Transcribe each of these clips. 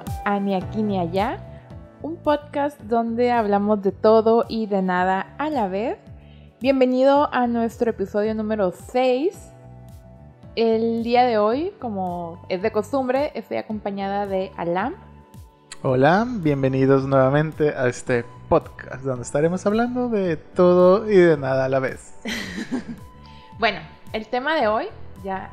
escuchando a Ni aquí ni allá, un podcast donde hablamos de todo y de nada a la vez. Bienvenido a nuestro episodio número 6. El día de hoy, como es de costumbre, estoy acompañada de Alam. Hola, bienvenidos nuevamente a este podcast donde estaremos hablando de todo y de nada a la vez. bueno, el tema de hoy, ya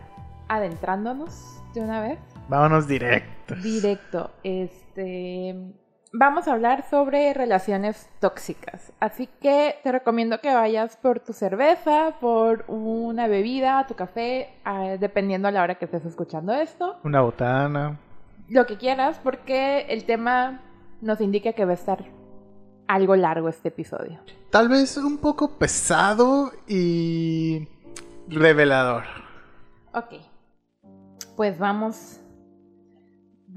adentrándonos de una vez. Vámonos directo. Directo. Este. Vamos a hablar sobre relaciones tóxicas. Así que te recomiendo que vayas por tu cerveza, por una bebida, tu café, ah, dependiendo a la hora que estés escuchando esto. Una botana. Lo que quieras, porque el tema nos indica que va a estar algo largo este episodio. Tal vez un poco pesado y revelador. Ok. Pues vamos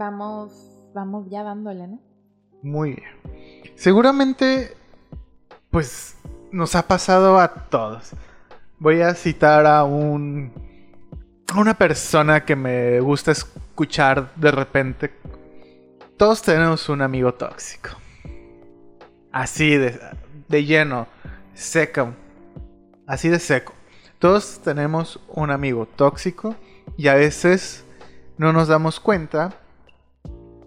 vamos, vamos ya dándole, ¿no? Muy bien. Seguramente, pues, nos ha pasado a todos. Voy a citar a un. a una persona que me gusta escuchar de repente. Todos tenemos un amigo tóxico. Así de, de lleno, seco. Así de seco. Todos tenemos un amigo tóxico y a veces no nos damos cuenta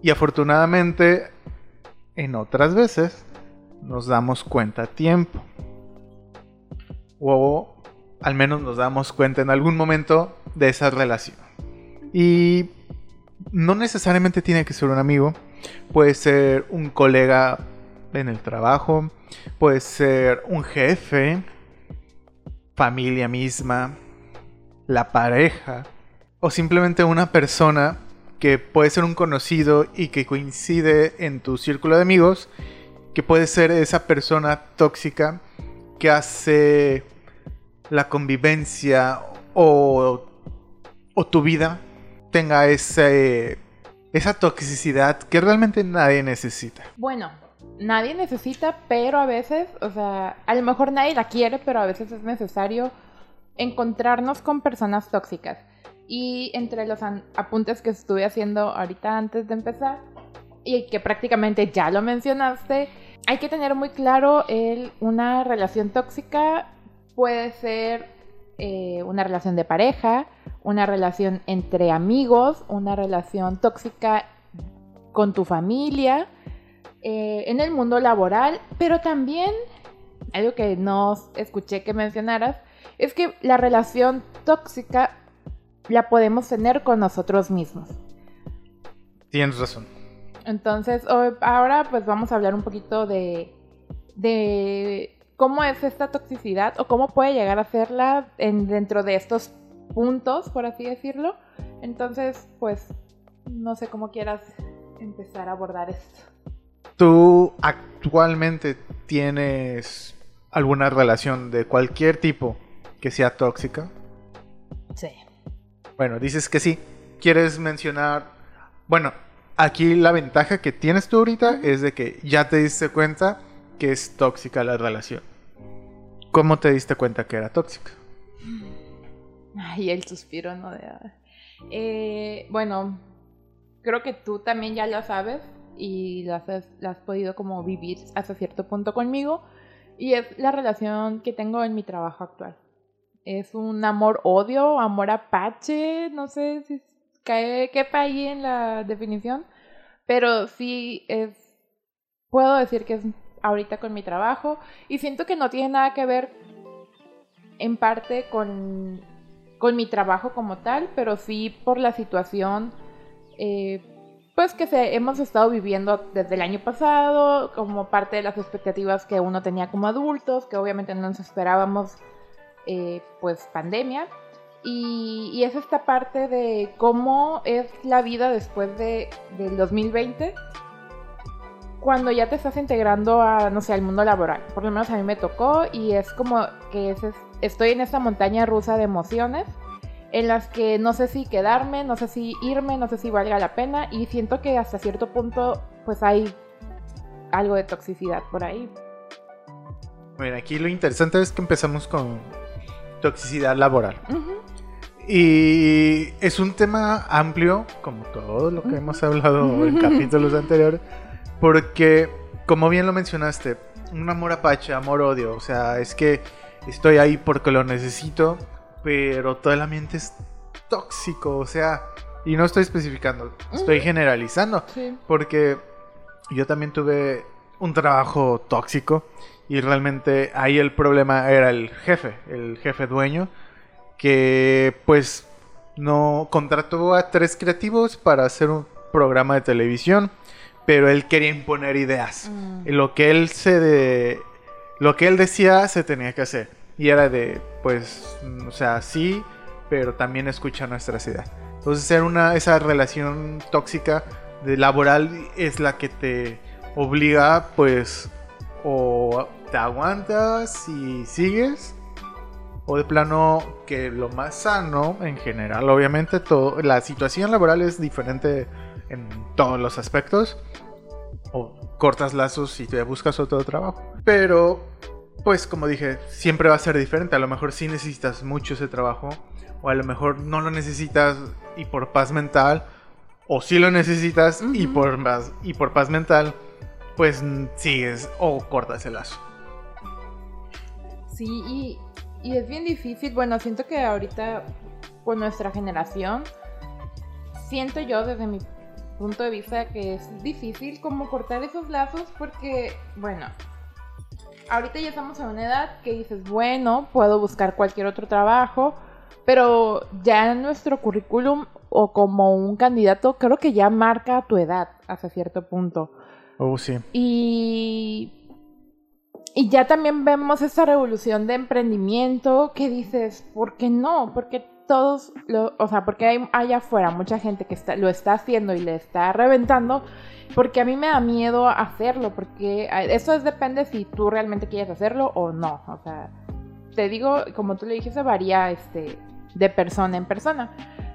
y afortunadamente, en otras veces, nos damos cuenta a tiempo. O al menos nos damos cuenta en algún momento de esa relación. Y no necesariamente tiene que ser un amigo. Puede ser un colega en el trabajo. Puede ser un jefe. Familia misma. La pareja. O simplemente una persona que puede ser un conocido y que coincide en tu círculo de amigos, que puede ser esa persona tóxica que hace la convivencia o, tu vida tenga ese, esa toxicidad que realmente nadie necesita. Bueno, nadie necesita, pero a veces, o sea, a lo mejor nadie la quiere, pero a veces es necesario encontrarnos con personas tóxicas. Y entre los apuntes que estuve haciendo ahorita antes de empezar, y que prácticamente ya lo mencionaste, hay que tener muy claro el, una relación tóxica puede ser eh, una relación de pareja, una relación entre amigos, una relación tóxica con tu familia, eh, en el mundo laboral, pero también algo que no escuché que mencionaras, es que la relación tóxica la podemos tener con nosotros mismos. Tienes razón. Entonces, ahora pues vamos a hablar un poquito de, de cómo es esta toxicidad o cómo puede llegar a serla en, dentro de estos puntos, por así decirlo. Entonces, pues, no sé cómo quieras empezar a abordar esto. ¿Tú actualmente tienes alguna relación de cualquier tipo que sea tóxica? Bueno, dices que sí. ¿Quieres mencionar? Bueno, aquí la ventaja que tienes tú ahorita es de que ya te diste cuenta que es tóxica la relación. ¿Cómo te diste cuenta que era tóxica? Ay, el suspiro, ¿no? De... Eh, bueno, creo que tú también ya lo sabes y lo has, lo has podido como vivir hasta cierto punto conmigo. Y es la relación que tengo en mi trabajo actual es un amor-odio, amor apache, no sé si cae, quepa ahí en la definición, pero sí es, puedo decir que es ahorita con mi trabajo y siento que no tiene nada que ver en parte con, con mi trabajo como tal, pero sí por la situación. Eh, pues que se, hemos estado viviendo desde el año pasado, como parte de las expectativas que uno tenía como adultos, que obviamente no nos esperábamos eh, pues pandemia. Y, es esta parte de cómo es la vida después de, del 2020 cuando ya te estás integrando a, no sé, al mundo laboral. Por lo menos a mí me tocó y es como que estoy en esta montaña rusa de emociones en las que no sé si quedarme, no sé si irme, no sé si valga la pena y siento que hasta cierto punto pues hay algo de toxicidad por ahí. Bueno, aquí lo interesante es que empezamos con toxicidad laboral. Y es un tema amplio, como todo lo que hemos hablado en capítulos anteriores, porque, como bien lo mencionaste, un amor apache, amor-odio, o sea, es que estoy ahí porque lo necesito, pero todo el ambiente es tóxico, o sea, y no estoy especificando, estoy generalizando, porque yo también tuve un trabajo tóxico y realmente ahí el problema era el jefe, el jefe dueño, que pues no contrató a tres creativos para hacer un programa de televisión, pero él quería imponer ideas. Mm. Lo que él se de, lo que él decía se tenía que hacer y era de pues o sea, sí, pero también escucha nuestras ideas. Entonces era una esa relación tóxica de laboral es la que te obliga pues o te aguantas y sigues o de plano que lo más sano en general, obviamente todo, la situación laboral es diferente en todos los aspectos, o cortas lazos y te buscas otro trabajo, pero pues como dije, siempre va a ser diferente, a lo mejor sí necesitas mucho ese trabajo, o a lo mejor no lo necesitas y por paz mental, o sí lo necesitas y, por, y por paz mental, pues sigues o cortas el lazo. Sí, y es bien difícil, bueno, siento que ahorita con nuestra generación, siento yo desde mi punto de vista que es difícil como cortar esos lazos porque, bueno, ahorita ya estamos en una edad que dices, bueno, puedo buscar cualquier otro trabajo, pero ya en nuestro currículum o como un candidato creo que ya marca tu edad hasta cierto punto. Oh, sí. Y y ya también vemos esa revolución de emprendimiento que dices, ¿por qué no? Porque todos, lo, o sea, porque hay allá afuera mucha gente que está, lo está haciendo y le está reventando, porque a mí me da miedo hacerlo, porque eso es, depende si tú realmente quieres hacerlo o no. O sea, te digo, como tú le dijiste, varía este, de persona en persona.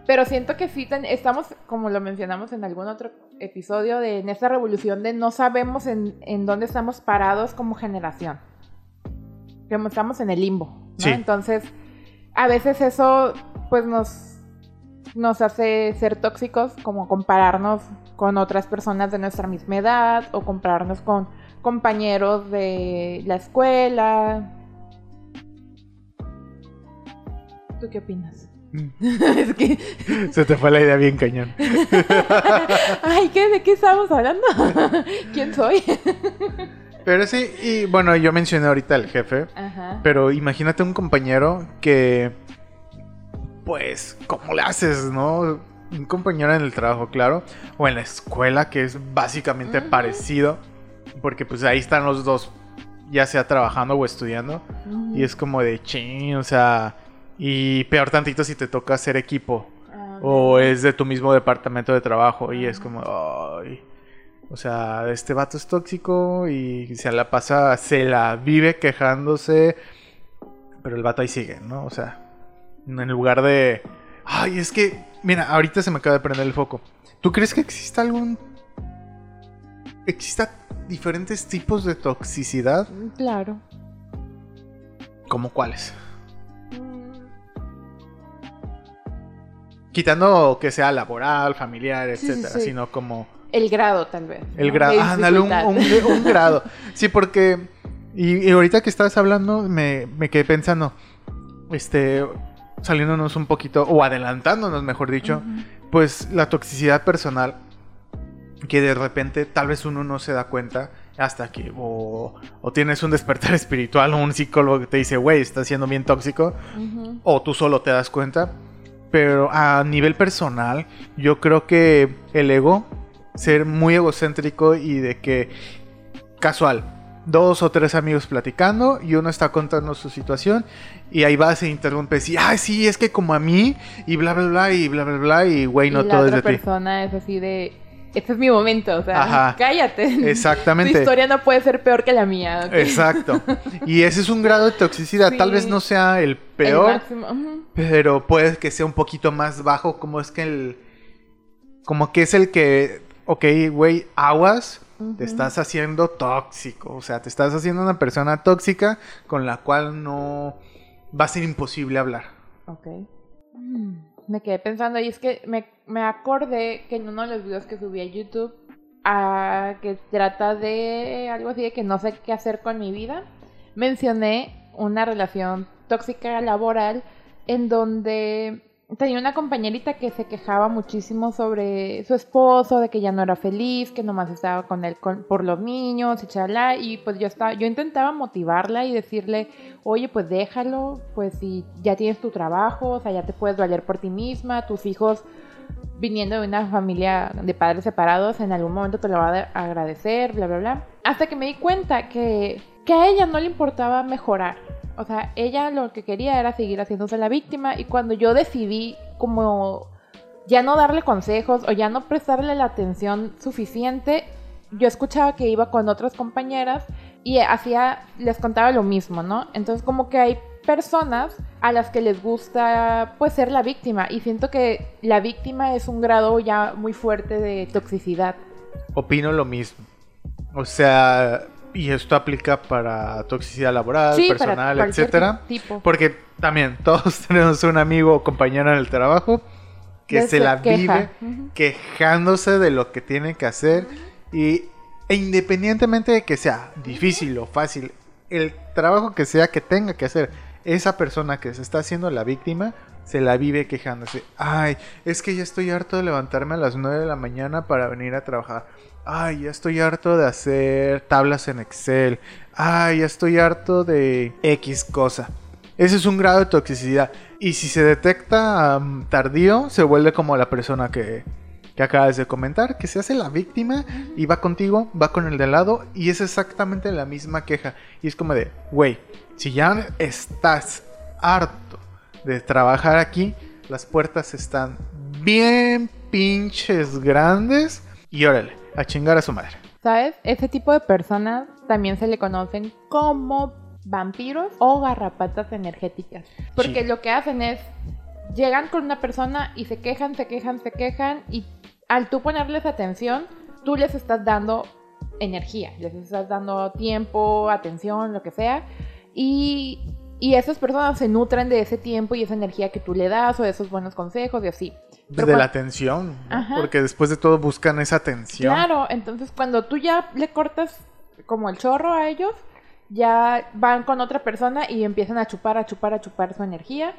Pero siento que sí estamos, como lo mencionamos en algún otro episodio, de, en esta revolución de no sabemos en, en dónde estamos parados como generación. Como estamos en el limbo. Entonces, a veces eso pues nos, nos hace ser tóxicos, como compararnos con otras personas de nuestra misma edad o compararnos con compañeros de la escuela. ¿Tú qué opinas? es que... Se te fue la idea bien cañón. Ay, ¿qué, ¿de qué estamos hablando? ¿Quién soy? pero sí, y bueno, yo mencioné ahorita al jefe, pero imagínate un compañero que, pues, ¿cómo le haces, no? Un compañero en el trabajo, claro, o en la escuela, que es básicamente parecido, porque pues ahí están los dos, ya sea trabajando o estudiando, y es como de ching, o sea y peor tantito si te toca hacer equipo. Ah, o es de tu mismo departamento de trabajo. Y es como, ay. O sea, este vato es tóxico y se la pasa, se la vive quejándose. Pero el vato ahí sigue, ¿no? O sea, en lugar de. Ay, es que. Mira, ahorita se me acaba de prender el foco. ¿Tú crees que exista algún. exista diferentes tipos de toxicidad? Claro. ¿Cómo cuáles? Quitando que sea laboral, familiar, etcétera, sino como... El grado, tal vez. El grado, ándale, un, grado. Sí, porque... Y, ahorita que estabas hablando, me, quedé pensando, este, saliéndonos un poquito, o adelantándonos, mejor dicho, pues la toxicidad personal, que de repente tal vez uno no se da cuenta hasta que o, tienes un despertar espiritual o un psicólogo que te dice, güey, estás siendo bien tóxico, o tú solo te das cuenta. Pero a nivel personal, yo creo que el ego, ser muy egocéntrico y de que casual, dos o tres amigos platicando y uno está contando su situación y ahí va, se interrumpe y, ay, sí, es que como a mí y bla, bla, bla y bla, bla, bla y güey, no todo es de ti. La persona es así de este es mi momento, o sea, cállate. Exactamente. Tu historia no puede ser peor que la mía. Exacto. Y ese es un grado de toxicidad. Tal vez no sea el peor, pero puede que sea un poquito más bajo, como es que el... Como que es el que, ok, güey, aguas, te estás haciendo tóxico. O sea, te estás haciendo una persona tóxica con la cual no va a ser imposible hablar. Ok. Mm, Me quedé pensando y es que me, me acordé que en uno de los videos que subí a YouTube, ah, que trata de algo así de que no sé qué hacer con mi vida, mencioné una relación tóxica laboral en donde tenía una compañerita que se quejaba muchísimo sobre su esposo, de que ya no era feliz, que nomás estaba con él con- por los niños y y pues yo estaba, yo intentaba motivarla y decirle, oye, pues déjalo, pues si ya tienes tu trabajo, o sea, ya te puedes valer por ti misma, tus hijos viniendo de una familia de padres separados, en algún momento te lo va a de- agradecer, bla, bla, bla. Hasta que me di cuenta que, que a ella no le importaba mejorar. O sea, ella lo que quería era seguir haciéndose la víctima y cuando yo decidí como ya no darle consejos o ya no prestarle la atención suficiente, yo escuchaba que iba con otras compañeras y hacía, les contaba lo mismo, ¿no? Entonces como que hay personas a las que les gusta pues ser la víctima y siento que la víctima es un grado ya muy fuerte de toxicidad. Opino lo mismo. O sea, y esto aplica para toxicidad laboral, Sí, para personal, cualquier etcétera. tipo. Porque también todos tenemos un amigo o compañero en el trabajo que De se la queja. vive quejándose de lo que tiene que hacer y e independientemente de que sea difícil o fácil, el trabajo que sea que tenga que hacer esa persona que se está haciendo la víctima se la vive quejándose. Ay, es que ya estoy harto de levantarme a las 9 de la mañana para venir a trabajar. Ay, ya estoy harto de hacer tablas en Excel. Ay, ya estoy harto de X cosa. Ese es un grado de toxicidad. Y si se detecta tardío, se vuelve como la persona que, que acabas de comentar, que se hace la víctima y va contigo, va con el de lado y es exactamente la misma queja. Y es como de, güey, si ya estás harto de trabajar aquí, las puertas están bien pinches grandes y órale, a chingar a su madre. ¿Sabes? Ese tipo de personas también se le conocen como vampiros o garrapatas energéticas. Porque Sí. lo que hacen es, llegan con una persona y se quejan, se quejan, se quejan y al tú ponerles atención, tú les estás dando energía, les estás dando tiempo, atención, lo que sea. Y, y esas personas se nutren de ese tiempo y esa energía que tú le das o de esos buenos consejos y así. Pero de cuan- la atención, porque después de todo buscan esa atención. Claro, entonces cuando tú ya le cortas como el chorro a ellos, ya van con otra persona y empiezan a chupar, a chupar, a chupar su energía.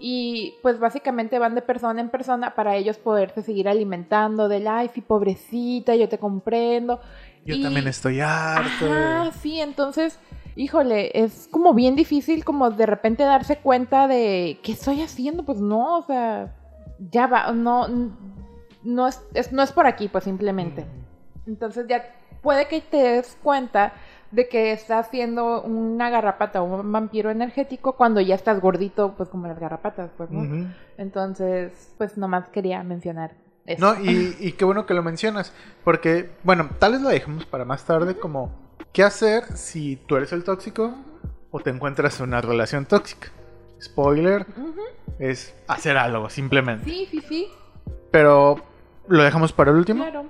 Y pues básicamente van de persona en persona para ellos poderse seguir alimentando del, ay, sí, pobrecita, yo te comprendo. Yo Y- también estoy harto. Ajá, sí, entonces, híjole, es como bien difícil como de repente darse cuenta de, ¿qué estoy haciendo? Pues no, o sea, ya va, no, no es, es- no es por aquí, pues simplemente. Entonces ya puede que te des cuenta de que estás siendo una garrapata o un vampiro energético cuando ya estás gordito, pues como las garrapatas, pues, ¿no? Entonces, pues nomás quería mencionar eso. No, y, y qué bueno que lo mencionas, porque, bueno, tal vez lo dejemos para más tarde como, ¿qué hacer si tú eres el tóxico o te encuentras en una relación tóxica? Spoiler, es hacer algo, simplemente. Sí, sí, sí, Pero lo dejamos para el último. claro.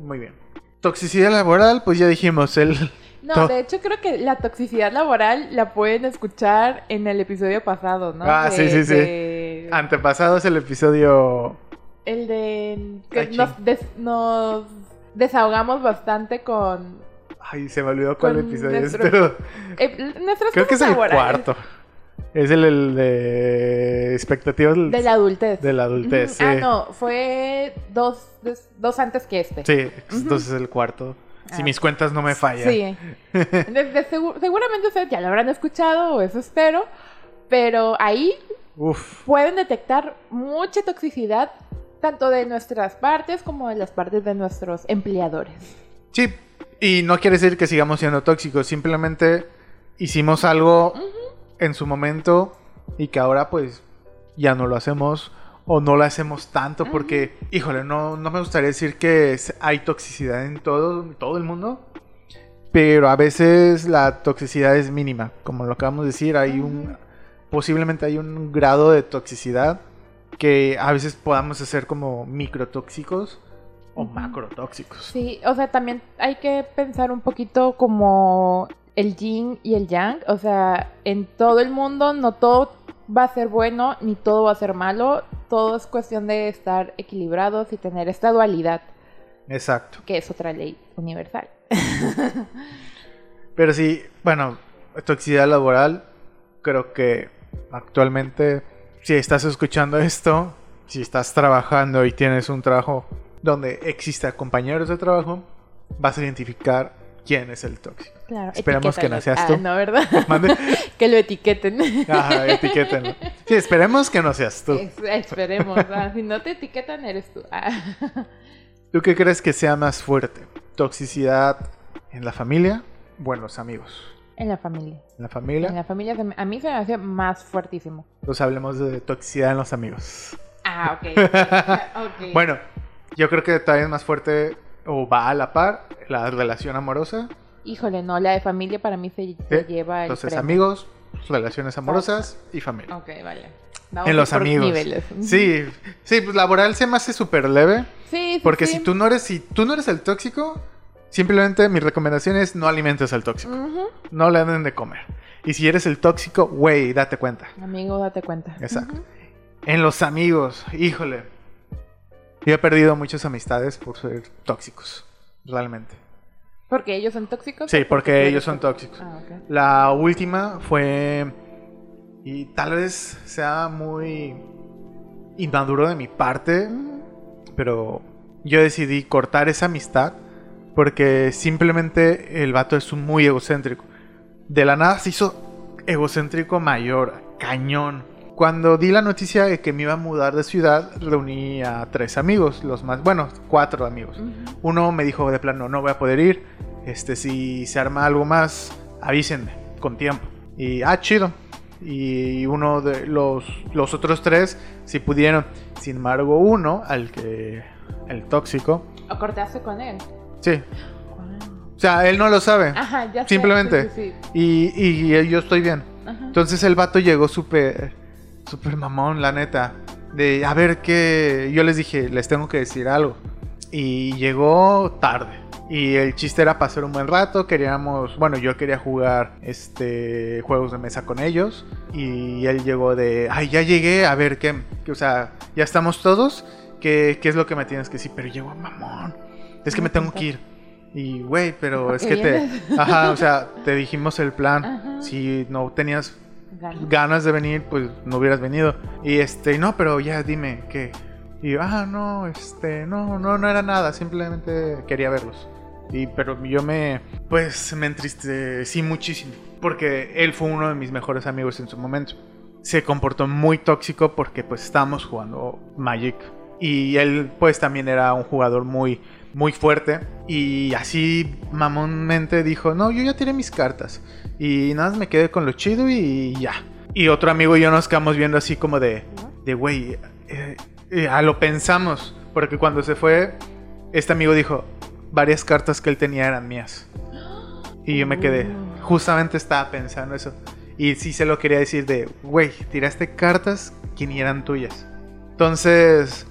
Muy bien. Toxicidad laboral, pues ya dijimos, el... No, de hecho creo que la toxicidad laboral la pueden escuchar en el episodio pasado, ¿no? Ah, sí, sí, sí. de- Antepasado es el episodio... El de que des- nos desahogamos bastante con Ay, se me olvidó cuál episodio nuestro- es, pero eh, creo que es el laborales cuarto. Es el, el de expectativas de la adultez. de la adultez. Ah, sí. no, fue dos, dos, dos antes que este. Sí, entonces es el cuarto. Si Ah. mis cuentas no me fallan. Sí. De- de segu- seguramente ustedes ya lo habrán escuchado, o eso espero, pero ahí Uf. pueden detectar mucha toxicidad tanto de nuestras partes como de las partes de nuestros empleadores. Sí, y no quiere decir que sigamos siendo tóxicos, simplemente hicimos algo en su momento y que ahora pues ya no lo hacemos o no lo hacemos tanto porque, híjole, no, no me gustaría decir que es- hay toxicidad en todo, todo el mundo, pero a veces la toxicidad es mínima, como lo acabamos de decir, hay un, posiblemente hay un grado de toxicidad que a veces podamos hacer como microtóxicos o macrotóxicos. Sí, o sea, también hay que pensar un poquito como el yin y el yang, o sea, en todo el mundo no todo va a ser bueno ni todo va a ser malo. Todo es cuestión de estar equilibrados y tener esta dualidad, Exacto. que es otra ley universal. Pero sí, bueno, toxicidad laboral, creo que actualmente, si estás escuchando esto, si estás trabajando y tienes un trabajo donde exista compañeros de trabajo, vas a identificar quién es el tóxico. Claro, Esperemos que no seas Ah, tú. no, ¿verdad? Mande. que lo etiqueten. Ajá, etiquétenlo. Sí, esperemos que no seas tú. Es- esperemos. ah, Si no te etiquetan, eres tú. Ah. ¿Tú qué crees que sea más fuerte? ¿Toxicidad en la familia o en los amigos? En la familia. En la En familia, la familia se me- a mí se me hace más fuertísimo. pues hablemos de toxicidad en los amigos. Ah, ok. Ok. Bueno, yo creo que todavía es más fuerte o va a la par la relación amorosa. Híjole, no, la de familia para mí se, se ¿sí? lleva el Entonces, premio. amigos, relaciones amorosas y familia. Ok, vale. Vamos En los amigos. niveles. Sí, sí, pues laboral se me hace súper leve. Sí, sí, Porque sí. si tú no eres, si tú no eres el tóxico, simplemente mi recomendación es no alimentes al tóxico. No le den de comer. Y si eres el tóxico, güey, date cuenta. Amigo, date cuenta. Exacto. En los amigos, híjole. Yo he perdido muchas amistades por ser tóxicos. Realmente. ¿Porque ellos son tóxicos? Sí, porque ellos son tóxico? tóxicos. Ah. La última fue. Y tal vez sea muy inmaduro de mi parte, pero yo decidí cortar esa amistad porque simplemente el vato es muy egocéntrico. De la nada se hizo egocéntrico mayor, cañón. Cuando di la noticia de que me iba a mudar de ciudad, reuní a tres amigos, los más, bueno, cuatro amigos. Uno me dijo de plano, no voy a poder ir. Este, si se arma algo más, avísenme con tiempo. Y ah, chido. Y uno de los, los otros tres sí pudieron. Sin embargo, uno, al que el tóxico, ¿O cortaste con él? sí. O sea, él no lo sabe. Ajá, ya sé, Simplemente. sí, sí, sí. Y, y yo estoy bien. Ajá. Entonces el vato llegó súper, súper mamón, la neta. De, a ver qué... Yo les dije, les tengo que decir algo. Y llegó tarde. Y el chiste era pasar un buen rato. Queríamos, bueno, yo quería jugar este juegos de mesa con ellos. Y él llegó de, ay, ya llegué, a ver qué, o sea, ya estamos todos. ¿Qué, qué es lo que me tienes que decir? Pero llegó mamón. Es que me tengo que ir. Y, güey, pero ¿Por es que te... Ajá, o sea, te dijimos el plan. Si no tenías Gana. ganas de venir, pues no hubieras venido. Y este, no, pero ya dime qué. Y yo, ah, no, este, no, no, no era nada, simplemente quería verlos. Y pero yo me, pues me entristecí muchísimo, porque él fue uno de mis mejores amigos en su momento. Se comportó muy tóxico porque pues estábamos jugando Magic y él pues también era un jugador muy muy fuerte y así mamonmente dijo, "No, yo ya tiré mis cartas." Y nada, me quedé con lo chido y ya. Y otro amigo y yo nos quedamos viendo así como de, de güey, eh, eh, a lo pensamos. Porque cuando se fue, este amigo dijo, varias cartas que él tenía eran mías. Y yo me quedé, justamente estaba pensando eso. Y sí se lo quería decir de, güey, tiraste cartas que eran tuyas. Entonces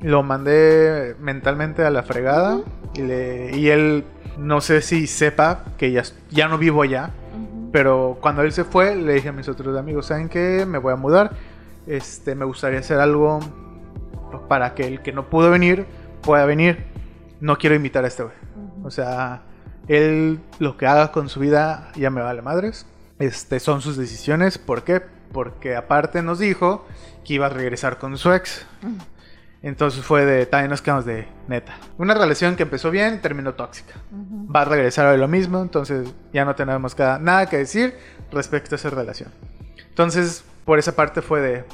lo mandé mentalmente a la fregada. y, le- y él, no sé si sepa que ya, ya no vivo allá. Pero cuando él se fue, le dije a mis otros amigos, ¿saben qué? Me voy a mudar. Este, me gustaría hacer algo para que el que no pudo venir pueda venir. No quiero invitar a este güey. O sea, él lo que haga con su vida ya me vale madres. Este, son sus decisiones. ¿Por qué? Porque aparte nos dijo que iba a regresar con su ex. Entonces fue de, también nos quedamos de neta. Una relación que empezó bien y terminó tóxica va a regresar a lo mismo, entonces ya no tenemos cada- nada que decir respecto a esa relación. Entonces, por esa parte fue de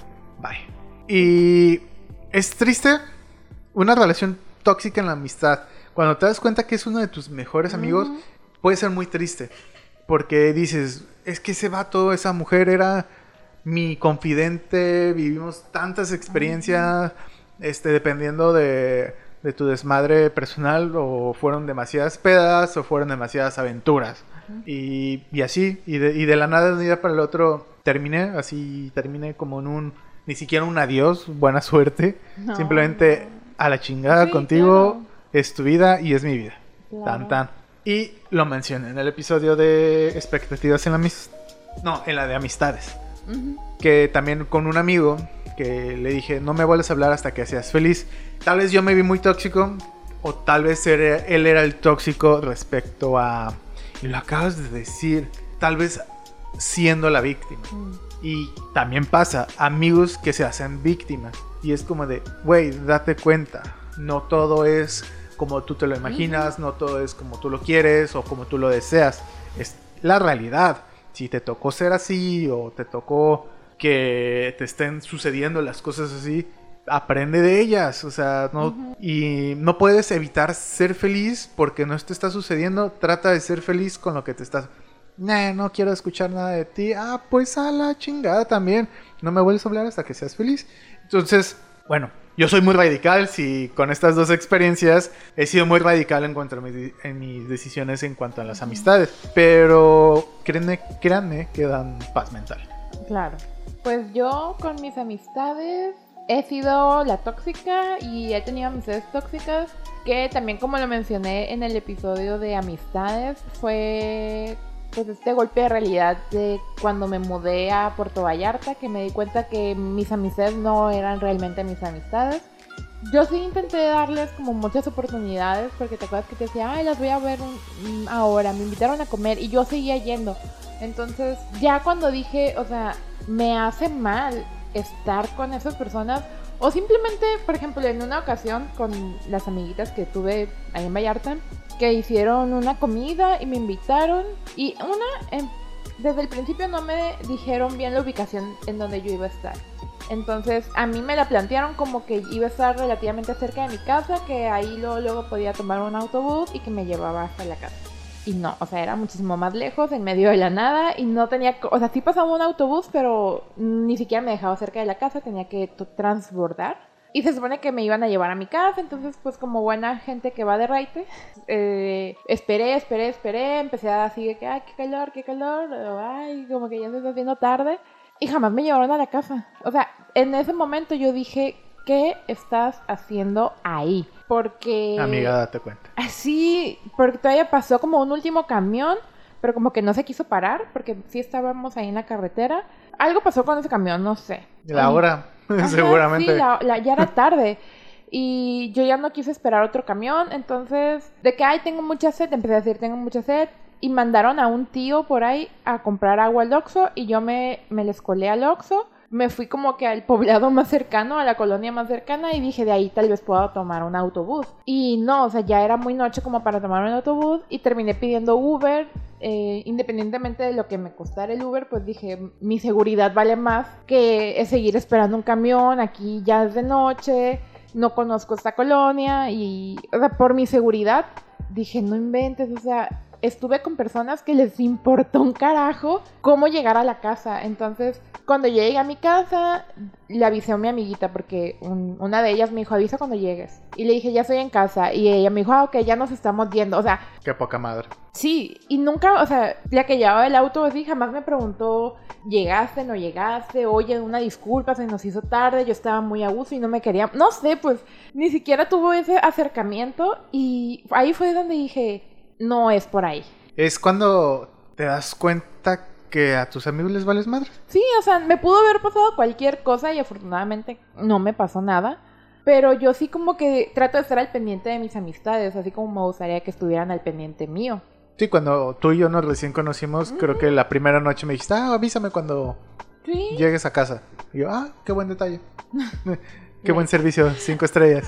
bye. Y es triste una relación tóxica en la amistad. Cuando te das cuenta que es uno de tus mejores amigos, puede ser muy triste. Porque dices, es que ese vato, esa mujer era mi confidente, vivimos tantas experiencias, este, dependiendo de, de tu desmadre personal, o fueron demasiadas pedas, o fueron demasiadas aventuras. y, y así, y de, y de la nada de un día para el otro terminé, así terminé como en un, ni siquiera un adiós, buena suerte, No. simplemente a la chingada Sí, contigo, claro. es tu vida y es mi vida. Claro. Tan tan. Y lo mencioné en el episodio de expectativas en la mis... No, en la de amistades. Que también con un amigo que le dije, no me vuelves a hablar hasta que seas feliz. Tal vez yo me vi muy tóxico o tal vez él era el tóxico respecto a... Y lo acabas de decir, tal vez siendo la víctima. Mm. Y también pasa, amigos que se hacen víctimas. Y es como de, güey, date cuenta, no todo es como tú te lo imaginas, no todo es como tú lo quieres o como tú lo deseas. Es la realidad. Si te tocó ser así o te tocó que te estén sucediendo las cosas así, aprende de ellas. O sea, no, y no puedes evitar ser feliz porque no te está sucediendo. Trata de ser feliz con lo que te estás Nah, no quiero escuchar nada de ti. Ah, pues a la chingada también. No me vuelves a hablar hasta que seas feliz. Entonces, bueno, yo soy muy radical. Si con estas dos experiencias he sido muy radical en cuanto a mis, en mis decisiones en cuanto a las amistades. Pero créanme, créanme que dan paz mental. Claro. Pues yo con mis amistades he sido la tóxica y he tenido amistades tóxicas que también como lo mencioné en el episodio de amistades fue pues este golpe de realidad de cuando me mudé a Puerto Vallarta que me di cuenta que mis amistades no eran realmente mis amistades. Yo sí intenté darles como muchas oportunidades porque te acuerdas que te decía, ay, las voy a ver un- ahora, me invitaron a comer y yo seguía yendo. Entonces, ya cuando dije, o sea, me hace mal estar con esas personas, o simplemente, por ejemplo, en una ocasión con las amiguitas que tuve ahí en Vallarta, que hicieron una comida y me invitaron, y una, em, desde el principio no me dijeron bien la ubicación en donde yo iba a estar. Entonces a mí me la plantearon como que iba a estar relativamente cerca de mi casa, que ahí luego, luego podía tomar un autobús y que me llevaba hasta la casa. Y no, o sea, era muchísimo más lejos, en medio de la nada, y no tenía, o sea, sí pasaba un autobús, pero ni siquiera me dejaba cerca de la casa, tenía que transbordar. Y se supone que me iban a llevar a mi casa, entonces pues como buena gente que va de raite, eh, esperé, esperé, esperé, empecé a así de que, ay, qué calor, qué calor, ay, como que ya se está haciendo tarde. Y jamás me llevaron a la casa. O sea, en ese momento yo dije, ¿qué estás haciendo ahí? Porque... Amiga, date cuenta. Así, porque todavía pasó como un último camión, pero como que no se quiso parar, porque sí estábamos ahí en la carretera. Algo pasó con ese camión, no sé. La hora, Ajá, seguramente. Sí, la- la- ya era tarde. Y yo ya no quise esperar otro camión, entonces, de que, ay, tengo mucha sed, empecé a decir, tengo mucha sed. Y mandaron a un tío por ahí a comprar agua al Oxxo y yo me, me les colé al Oxxo. Me fui como que al poblado más cercano, a la colonia más cercana y dije, de ahí tal vez pueda tomar un autobús. Y no, o sea, ya era muy noche como para tomar un autobús y terminé pidiendo Uber. eh, independientemente de lo que me costara el Uber, pues dije, mi seguridad vale más que seguir esperando un camión, aquí ya es de noche, no conozco esta colonia y, o sea, por mi seguridad, dije, no inventes, o sea, estuve con personas que les importó un carajo cómo llegar a la casa. Entonces, cuando yo llegué a mi casa, le avisé a mi amiguita porque un- una de ellas me dijo, avisa cuando llegues. Y le dije, ya estoy en casa. Y ella me dijo, ah, ok, ya nos estamos viendo. O sea, Qué poca madre. Sí, y nunca, o sea, la que llevaba el auto así jamás me preguntó, ¿llegaste, no llegaste? Oye, una disculpa, se nos hizo tarde, yo estaba muy a gusto y no me quería, no sé, pues ni siquiera tuvo ese acercamiento y ahí fue donde dije, no es por ahí. Es cuando te das cuenta que a tus amigos les vales madre. Sí, o sea, me pudo haber pasado cualquier cosa y afortunadamente no me pasó nada. Pero yo sí como que trato de estar al pendiente de mis amistades, así como me gustaría que estuvieran al pendiente mío. Sí, cuando tú y yo nos recién conocimos, creo que la primera noche me dijiste, ah, avísame cuando Sí. llegues a casa. Y yo, ah, qué buen detalle. qué buen servicio, cinco estrellas.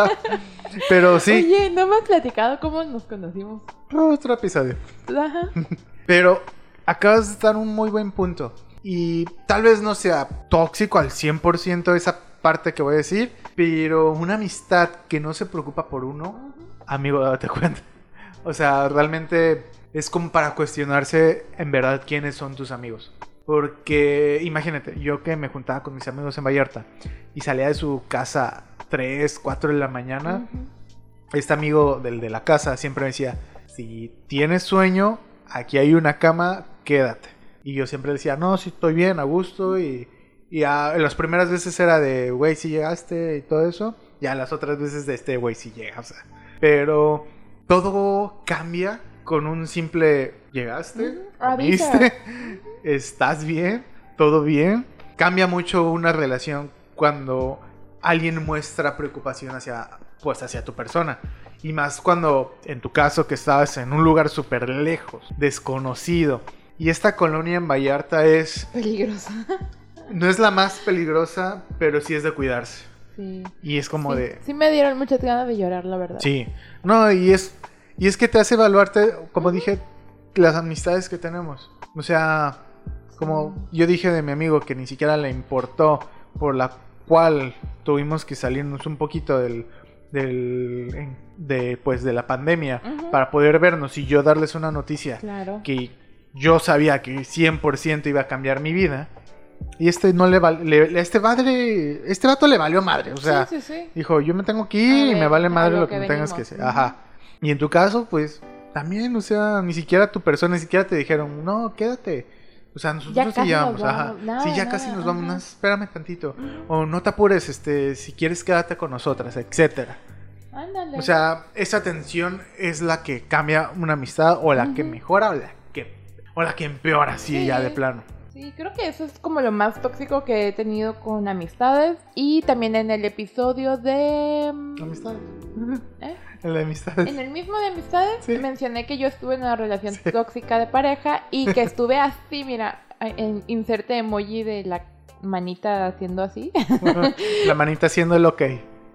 Pero sí, Oye, no me has platicado cómo nos conocimos. otro episodio. Ajá. Pero acabas de dar un muy buen punto. Y tal vez no sea tóxico al 100% esa parte que voy a decir, pero una amistad que no se preocupa por uno, amigo, date cuenta. O sea, realmente es como para cuestionarse en verdad quiénes son tus amigos. Porque imagínate, yo que me juntaba con mis amigos en Vallarta y salía de su casa 3, 4 de la mañana, Ujú. este amigo del de la casa siempre me decía, si tienes sueño, aquí hay una cama, quédate. Y yo siempre decía, no, sí estoy bien, a gusto. Y, y a- las primeras veces era de, güey, si llegaste y todo eso. Ya las otras veces de este, güey, si llega, o sea. Pero todo cambia con un simple, llegaste, comiste, estás bien. todo bien. Cambia mucho una relación cuando alguien muestra preocupación hacia, pues, hacia tu persona. Y más cuando, en tu caso, que estabas en un lugar súper lejos, desconocido. Y esta colonia en Vallarta es... Peligrosa. No es la más peligrosa, pero sí es de cuidarse. Sí. Y es como sí, de... sí me dieron muchas ganas de llorar, la verdad. Sí. No, y es, y es que te hace evaluarte, como dije, las amistades que tenemos. O sea, como yo dije de mi amigo que ni siquiera le importó, por la cual tuvimos que salirnos un poquito del, del de, pues, de la pandemia para poder vernos y yo darles una noticia Claro. que yo sabía que 100% iba a cambiar mi vida. Y este no le vale, este madre, este vato le valió madre, o sea, sí, sí, sí. Dijo, yo me tengo que ir y me vale madre lo que, que me tengas que hacer. Ajá. Y en tu caso, pues, también, o sea, ni siquiera tu persona, ni siquiera te dijeron, no, quédate. O sea, nosotros Ya sí llevamos, nos ajá. vamos, nada, sí, ya nada, casi nos vamos, no, espérame tantito. O no te apures, este, si quieres quédate con nosotras, etcétera. Ándale. O sea, esa tensión es la que cambia una amistad, o la que mejora, o la que, o la que empeora, sí, Sí. ya de plano. Sí, creo que eso es como lo más tóxico que he tenido con amistades. Y también en el episodio de... mm, Amistades. ¿eh? En la amistad. En el mismo de amistades Sí. mencioné que yo estuve en una relación tóxica de pareja y que estuve así, mira, en inserte emoji de la manita haciendo así. la manita haciendo el ok.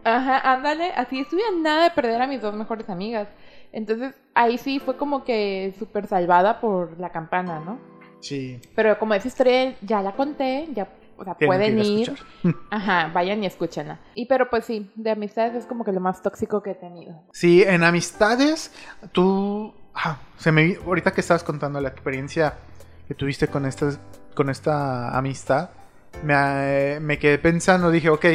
Ajá, ándale, así estuve a nada de perder a mis dos mejores amigas. Entonces ahí sí fue como que súper salvada por la campana, ¿no? Sí. Pero como esa historia ya la conté, ya, o sea, pueden ir. Ajá, vayan y escúchenla. Y pero pues sí, de amistades es como que lo más tóxico que he tenido. Sí, en amistades, tú. ah, se me ahorita que estabas contando la experiencia que tuviste con esta, con esta amistad, me, eh, me quedé pensando, dije, ok,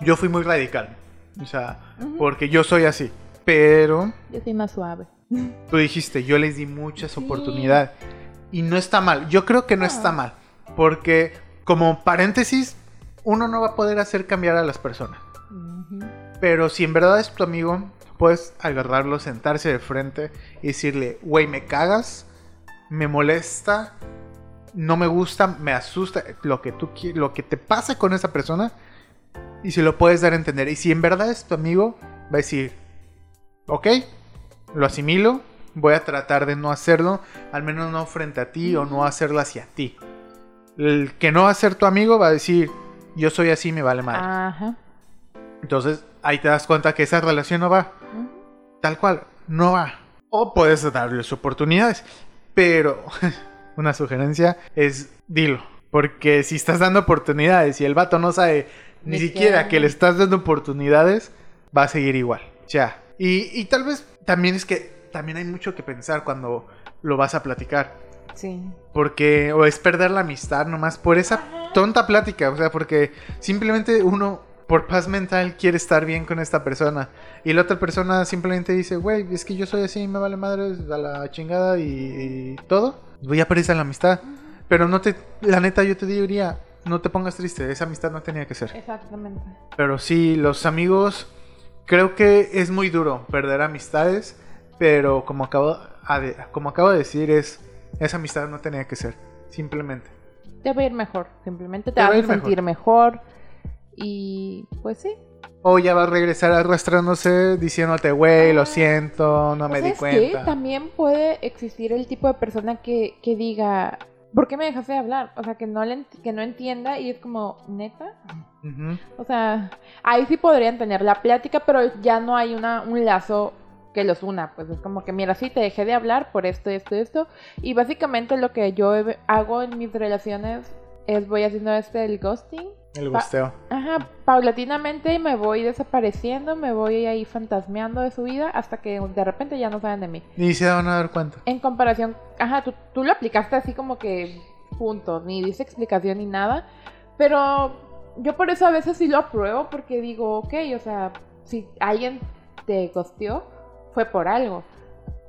yo fui muy radical. O sea, porque yo soy así. Pero Yo soy más suave. tú dijiste, yo les di muchas Sí. oportunidades. Y no está mal. Yo creo que no No. está mal. Porque, como paréntesis, uno no va a poder hacer cambiar a las personas. Pero si en verdad es tu amigo, puedes agarrarlo, sentarse de frente y decirle, güey, me cagas, me molesta, no me gusta, me asusta, lo que tú lo que te pasa con esa persona, y se lo puedes dar a entender. Y si en verdad es tu amigo, va a decir, ok, lo asimilo, voy a tratar de no hacerlo, al menos no frente a ti o no hacerlo hacia ti. El que no va a ser tu amigo va a decir, yo soy así, me vale madre. Ajá. Entonces ahí te das cuenta que esa relación no va. Ujú. Tal cual, no va. O puedes darles oportunidades. Pero una sugerencia es dilo. Porque si estás dando oportunidades y el vato no sabe ni siquiera que le estás dando oportunidades, va a seguir igual. Ya. Y, y tal vez también es que también hay mucho que pensar cuando lo vas a platicar. Sí. Porque, o es perder la amistad nomás por esa Ajá. tonta plática. O sea, porque simplemente uno, por paz mental, quiere estar bien con esta persona. Y la otra persona simplemente dice, güey, es que yo soy así, me vale madre a la chingada y, y todo. Voy a perder la amistad. Pero no te, la neta, yo te diría, no te pongas triste, esa amistad no tenía que ser. Exactamente. Pero sí, los amigos, creo que es muy duro perder amistades, pero como acabo, de- como acabo de decir, es esa amistad no tenía que ser, simplemente. Te va a ir mejor. Simplemente te, Te va a ir sentir mejor. Y pues sí. O ya va a regresar arrastrándose diciéndote, güey, lo siento, no ¿O me di ¿Sabes qué? cuenta. También puede existir el tipo de persona que, que diga, ¿por qué me dejaste de hablar? O sea, que no, le que no entienda y es como, ¿neta? O sea, ahí sí podrían tener la plática, pero ya no hay una, un lazo que los una. Pues es como que, mira, sí, te dejé de hablar por esto, esto, esto. Y básicamente lo que yo hago en mis relaciones es voy haciendo este, el ghosting. El Pa- gusteo. Ajá, paulatinamente me voy desapareciendo, me voy ahí fantasmeando de su vida hasta que de repente ya no saben de mí. Ni se van a dar cuenta. En comparación, ajá, tú, tú lo aplicaste así como que punto, ni dice explicación ni nada, pero yo por eso a veces sí lo apruebo porque digo, ok, o sea, si alguien te gosteó, fue por algo.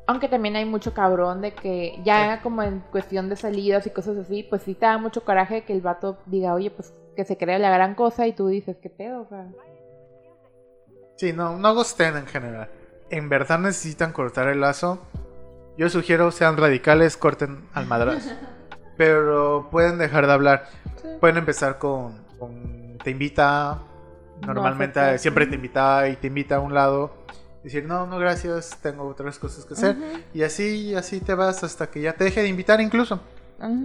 Aunque también hay mucho cabrón de que ya como en cuestión de salidas y cosas así, pues sí te da mucho coraje que el vato diga, oye, pues que se crea la gran cosa y tú dices, ¿qué pedo? O sea, Sí, no, no gusten en general. En verdad necesitan cortar el lazo. Yo sugiero sean radicales, corten al madrazo. pero pueden dejar de hablar. Sí. Pueden empezar con, con te invita, normalmente siempre te invita y te invita a un lado. Decir, no, no, gracias, tengo otras cosas que hacer. Y así, así te vas hasta que ya te deje de invitar incluso.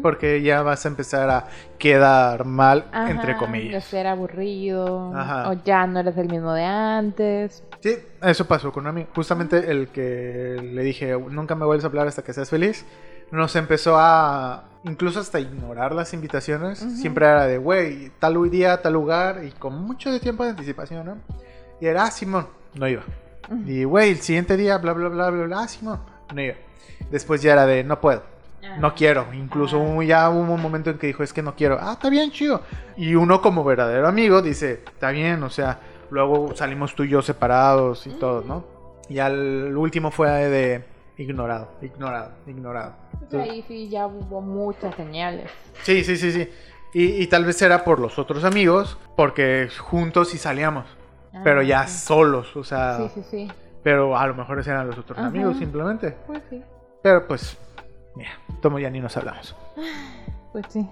Porque ya vas a empezar a quedar mal, Ajá, entre De comillas. ser aburrido. Ajá. O ya no eres el mismo de antes. Sí, eso pasó con mí. Justamente el que le dije, nunca me vuelves a hablar hasta que seas feliz, nos empezó a incluso hasta ignorar las invitaciones. Siempre era de, güey, tal día, tal lugar, y con mucho de tiempo de anticipación, ¿no? Y era, ah, Simón, no iba. Y, güey, el siguiente día, bla, bla, bla, bla, bla, ah, no. Después ya era de, no puedo. No quiero. Incluso Ajá. hubo- ya hubo un momento en que dijo, es que no quiero. Ah, está bien, chido. Y uno como verdadero amigo dice, está bien, o sea, luego salimos tú y yo separados y todo, ¿no? Y al último fue de ignorado, ignorado, ignorado. Pues ahí sí ya hubo muchas señales. Sí, sí, sí, sí. Y, y tal vez era por los otros amigos, porque juntos sí salíamos, pero Ah, ya sí. solos, o sea, Sí, sí, sí. pero a lo mejor eran los otros Ajá. amigos simplemente. Pues sí. Pero pues, mira, tomo ya ni nos hablamos. Pues sí.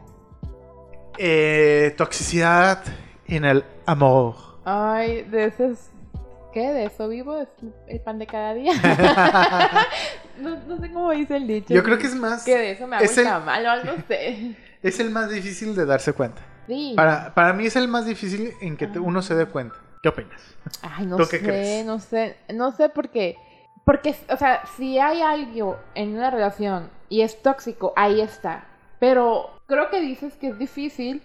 Eh, toxicidad en el amor. Ay, de eso es... ¿Qué? ¿De eso vivo? ¿Es el pan de cada día? no, no sé cómo dice el dicho. Yo creo que es más. Que de eso me hago es el o algo, no sé. Es el más difícil de darse cuenta. Sí. Para, para mí es el más difícil en que te- uno se dé cuenta. ¿Qué opinas? Ay, no ¿Tú qué sé, crees? no sé, no sé por qué. Porque, o sea, si hay algo en una relación y es tóxico, ahí está. Pero creo que dices que es difícil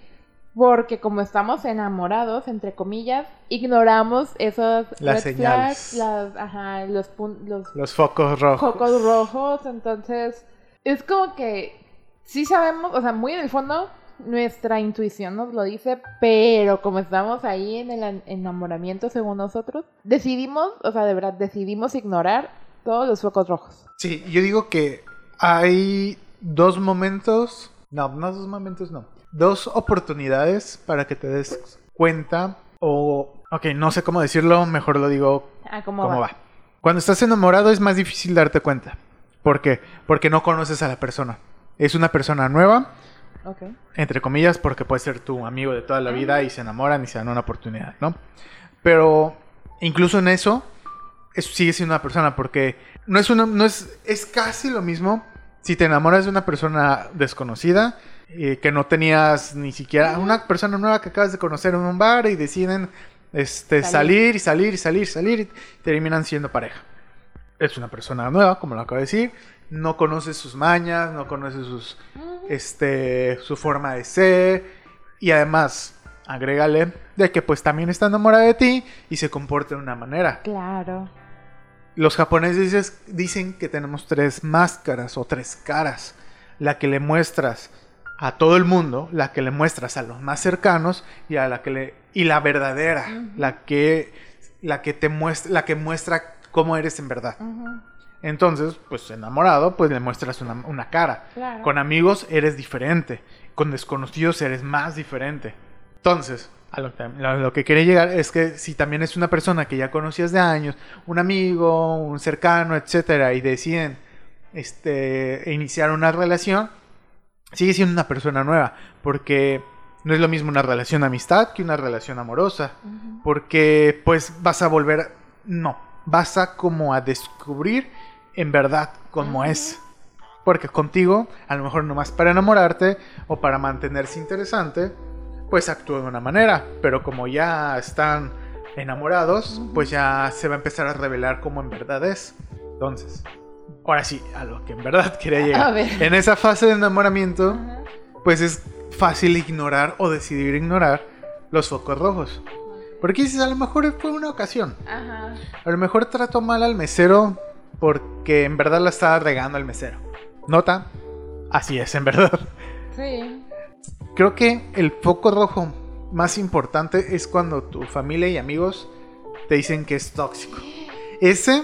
porque como estamos enamorados, entre comillas, ignoramos esos Las señales. flags, las, ajá, los, los Los focos rojos. focos rojos, entonces es como que sí sabemos, o sea, muy en el fondo nuestra intuición nos lo dice, pero como estamos ahí en el en- enamoramiento según nosotros, decidimos, o sea, de verdad decidimos ignorar todos los focos rojos. Sí, yo digo que hay dos momentos. No, no dos momentos, no. Dos oportunidades para que te des cuenta. O. Ok, no sé cómo decirlo, mejor lo digo Ah, ¿cómo, cómo va? va. Cuando estás enamorado es más difícil darte cuenta. ¿Por qué? Porque no conoces a la persona. Es una persona nueva, Ok. entre comillas, porque puede ser tu amigo de toda la vida y se enamoran y se dan una oportunidad, ¿no? Pero incluso en eso, eso sigue siendo una persona, porque no es una, no es, es casi lo mismo si te enamoras de una persona desconocida, eh, que no tenías ni siquiera, una persona nueva que acabas de conocer en un bar y deciden este, Salir. salir y salir y salir y salir y terminan siendo pareja. Es una persona nueva, como lo acabo de decir, no conoces sus mañas, no conoces sus este, su forma de ser y además agrégale de que pues también está enamorada de ti y se comporta de una manera. Claro. Los japoneses dicen que tenemos tres máscaras o tres caras. La que le muestras a todo el mundo, la que le muestras a los más cercanos y a la que le y la verdadera, la que la que te muestra, la que muestra cómo eres en verdad. Entonces, pues enamorado, pues le muestras una, una cara. Claro. Con amigos eres diferente. Con desconocidos eres más diferente. Entonces, a lo, que- a lo que quería llegar es que si también es una persona que ya conocías de años, un amigo, un cercano, etcétera, y deciden este, iniciar una relación, sigue siendo una persona nueva. Porque no es lo mismo una relación de amistad que una relación amorosa. Porque pues vas a volver, no, vas a como a descubrir en verdad Ujú. es. Porque contigo, a lo mejor nomás para enamorarte o para mantenerse interesante, pues actúa de una manera. Pero como ya están enamorados, pues ya se va a empezar a revelar cómo en verdad es. Entonces, ahora sí, a lo que en verdad quería A llegar. ver. En esa fase de enamoramiento, Ajá. pues es fácil ignorar o decidir ignorar los focos rojos. Porque dices, a lo mejor fue una ocasión. Ajá. A lo mejor trató mal al mesero porque en verdad la estaba regando al mesero. ¿Nota? Así es, en verdad. Sí. Creo que el foco rojo más importante es cuando tu familia y amigos te dicen que es tóxico. Ese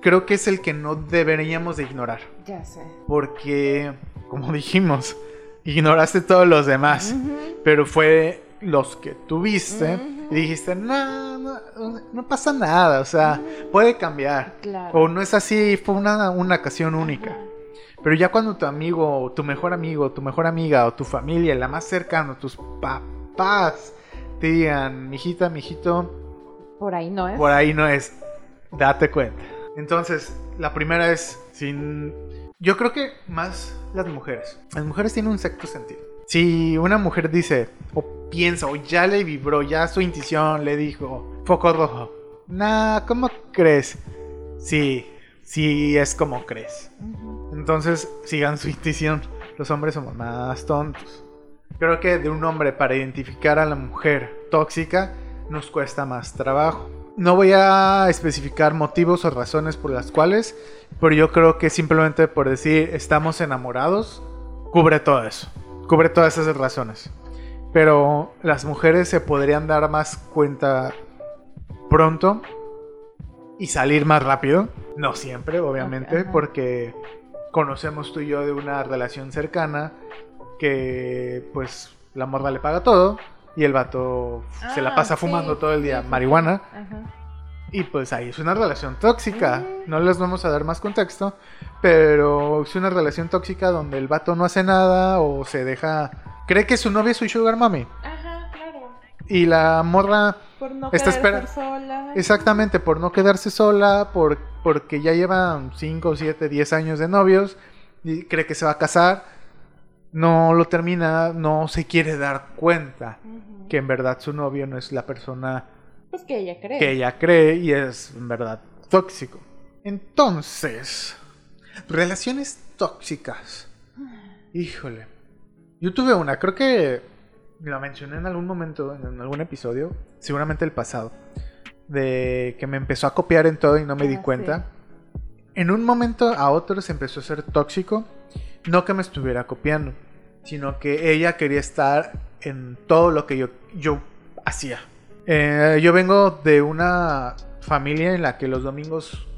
creo que es el que no deberíamos de ignorar. Ya sé. Porque, como dijimos, ignoraste todos los demás. Pero fue los que tuviste. Y dijiste, no, no, no pasa nada, o sea, puede cambiar. Claro. O no es así, fue una, una ocasión única. Ajá. Pero ya cuando tu amigo, o tu mejor amigo, tu mejor amiga, o tu familia, la más cercana, tus papás, te digan, mijita, mijito, Por ahí no es. por ahí no es. Date cuenta. Entonces, la primera es sin. Yo creo que más las mujeres. Las mujeres tienen un sexto sentido. Si una mujer dice, o piensa, o ya le vibró, ya su intuición le dijo, foco rojo. Nah, ¿cómo crees? Sí, sí es como crees. Entonces, sigan su intuición. Los hombres somos más tontos. Creo que de un hombre para identificar a la mujer tóxica nos cuesta más trabajo. No voy a especificar motivos o razones por las cuales, pero yo creo que simplemente por decir estamos enamorados, cubre todo eso. Cubre todas esas razones. Pero las mujeres se podrían dar más cuenta pronto y salir más rápido. No siempre, obviamente, porque conocemos tú y yo de una relación cercana que pues la morra le paga todo y el vato se la Ah, pasa sí, fumando todo el día sí, sí, marihuana. Ajá. y pues ahí es una relación tóxica. Mm. No les vamos a dar más contexto, pero es una relación tóxica donde el vato no hace nada o se deja... Cree que su novia es su sugar mami Ajá, claro. y la morra Por no Está querer espera- ser sola. Exactamente, por no quedarse sola, por, porque ya llevan 5, 7, 10 años de novios y cree que se va a casar, no lo termina, no se quiere dar cuenta que en verdad su novio no es la persona Pues que ella cree. que ella cree y es en verdad tóxico. Entonces, relaciones tóxicas. Híjole. Yo tuve una, creo que la mencioné en algún momento, en algún episodio, seguramente el pasado, de que me empezó a copiar en todo y no me di Ah, cuenta. En un momento a otro se empezó a ser tóxico, no que me estuviera copiando, sino que ella quería estar en todo lo que yo, yo hacía. Eh, yo vengo de una familia en la que los domingos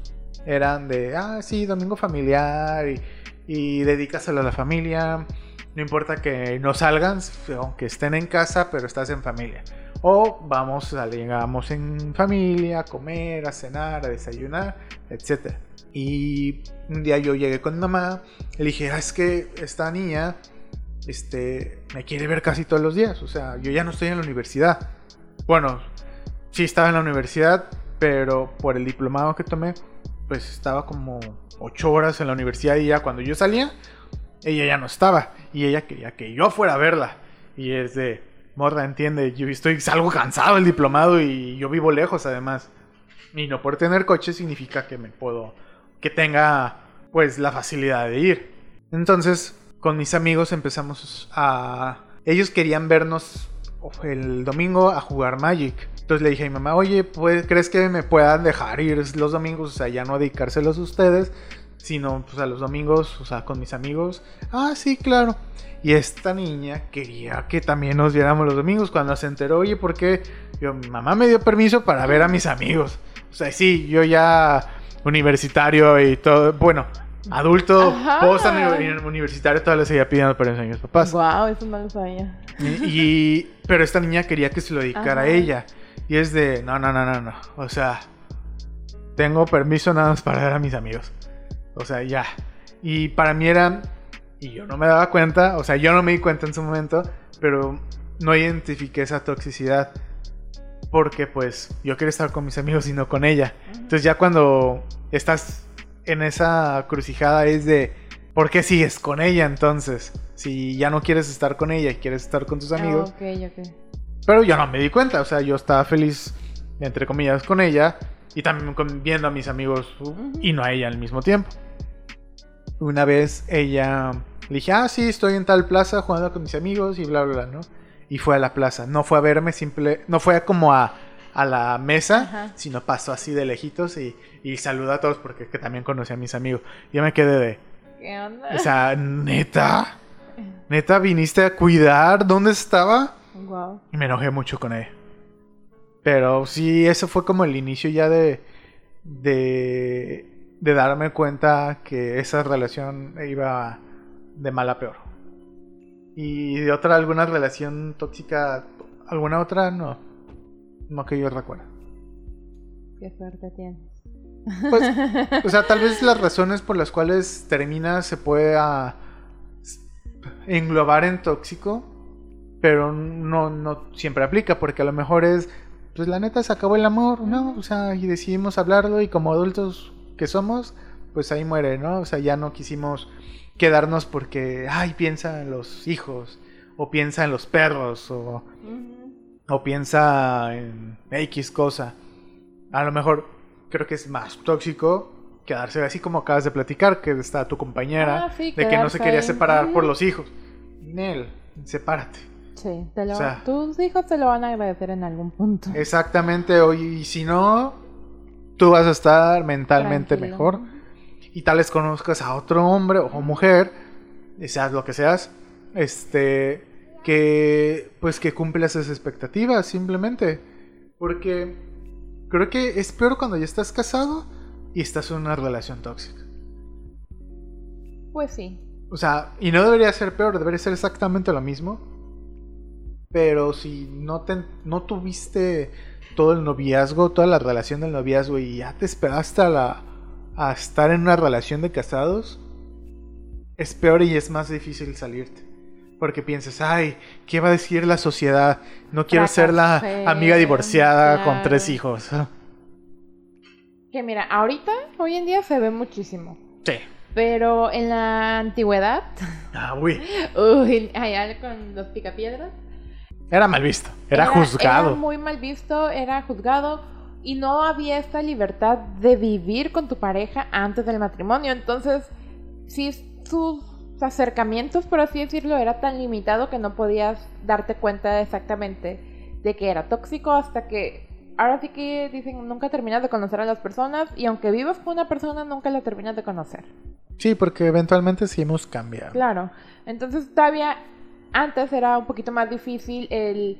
eran de, ah, sí, domingo familiar y, y dedícaselo a la familia. No importa que no salgan, aunque estén en casa, pero estás en familia. O vamos, salgamos en familia, a comer, a cenar, a desayunar, etc. Y un día yo llegué con mamá, le dije, ah, es que esta niña este, me quiere ver casi todos los días. O sea, yo ya no estoy en la universidad. Bueno, sí estaba en la universidad, pero por el diplomado que tomé, pues estaba como ocho horas en la universidad y ya cuando yo salía, ella ya no estaba. Y ella quería que yo fuera a verla. Y es de, morra, entiende, yo estoy algo cansado del diplomado y yo vivo lejos además. Y no por tener coche significa que me puedo, que tenga pues la facilidad de ir. Entonces, con mis amigos empezamos a... Ellos querían vernos el domingo a jugar Magic. Entonces le dije a mi mamá, oye, pues, ¿crees que me puedan dejar ir los domingos? O sea, ya no dedicárselos a ustedes, sino pues a los domingos, o sea, con mis amigos. Ah, sí, claro. Y esta niña quería que también nos viéramos los domingos. Cuando se enteró, oye, ¿por qué? Yo, mi mamá me dio permiso para ver a mis amigos. O sea, sí, yo ya universitario y todo, bueno, adulto, post universitario, todavía le seguía pidiendo permiso a mis papás. Wow, eso no lo sabía. Y, y- pero esta niña quería que se lo dedicara a ella. Y es de, no, no, no, no, no. O sea, tengo permiso nada más para ver a mis amigos. O sea, ya. Y para mí era, y yo no me daba cuenta, o sea, yo no me di cuenta en su momento, pero no identifiqué esa toxicidad. Porque pues yo quería estar con mis amigos y no con ella. Entonces ya cuando estás en esa crucijada es de, ¿por qué sigues con ella entonces? Si ya no quieres estar con ella y quieres estar con tus amigos. Ah, ok, ok. Pero yo no me di cuenta, o sea, yo estaba feliz, entre comillas, con ella y también viendo a mis amigos y no a ella al mismo tiempo. Una vez ella le dije, ah, sí, estoy en tal plaza jugando con mis amigos y bla, bla, bla, ¿no? Y fue a la plaza, no fue a verme, simple, no fue como a, a la mesa, Ajá. sino pasó así de lejitos y, y saludó a todos porque es que también conocí a mis amigos. Yo me quedé de, ¿Qué onda? o sea, neta, neta, viniste a cuidar, ¿dónde estaba? Wow. Y me enojé mucho con ella. Pero sí, eso fue como el inicio ya de, de, de darme cuenta que esa relación iba de mal a peor. Y de otra, alguna relación tóxica, alguna otra, no. No que yo recuerde. Qué suerte tienes. Pues, o sea, tal vez las razones por las cuales termina se puede ah, englobar en tóxico, pero no, no siempre aplica, porque a lo mejor es, pues la neta se acabó el amor, ¿no? O sea, y decidimos hablarlo y como adultos que somos, pues ahí muere, ¿no? O sea, ya no quisimos quedarnos porque, ay, piensa en los hijos, o piensa en los perros, o, o piensa en X cosa. A lo mejor creo que es más tóxico quedarse así como acabas de platicar, que está tu compañera, Ah, sí, de que no se quería ahí. separar por Ujú. los hijos. Nel, sepárate. Sí, te lo- O sea- tus hijos te lo van a agradecer en algún punto. Exactamente, hoy y si no, tú vas a estar mentalmente Tranquilo. mejor y tal vez conozcas a otro hombre o mujer, y seas lo que seas, este, que pues que cumple esas expectativas simplemente, porque creo que es peor cuando ya estás casado y estás en una relación tóxica. Pues sí. O sea, y no debería ser peor, debería ser exactamente lo mismo. Pero si no, te, no tuviste todo el noviazgo, toda la relación del noviazgo y ya te esperaste a, la, a estar en una relación de casados, es peor y es más difícil salirte. Porque piensas, ay, ¿qué va a decir la sociedad? No quiero ser la Fracasé, amiga divorciada con claro. tres hijos. Que mira, ahorita, hoy en día se ve muchísimo. Sí. Pero en la antigüedad, Ah, uy. uy, allá con los picapiedras, Era mal visto. Era, juzgado. Era muy mal visto, era juzgado y no había esta libertad de vivir con tu pareja antes del matrimonio. Entonces, si sus acercamientos, por así decirlo, era tan limitado que no podías darte cuenta exactamente de que era tóxico hasta que ahora sí que dicen nunca terminas de conocer a las personas y aunque vivas con una persona nunca la terminas de conocer. Sí, porque eventualmente sí hemos cambiado. Claro. Entonces todavía antes era un poquito más difícil el,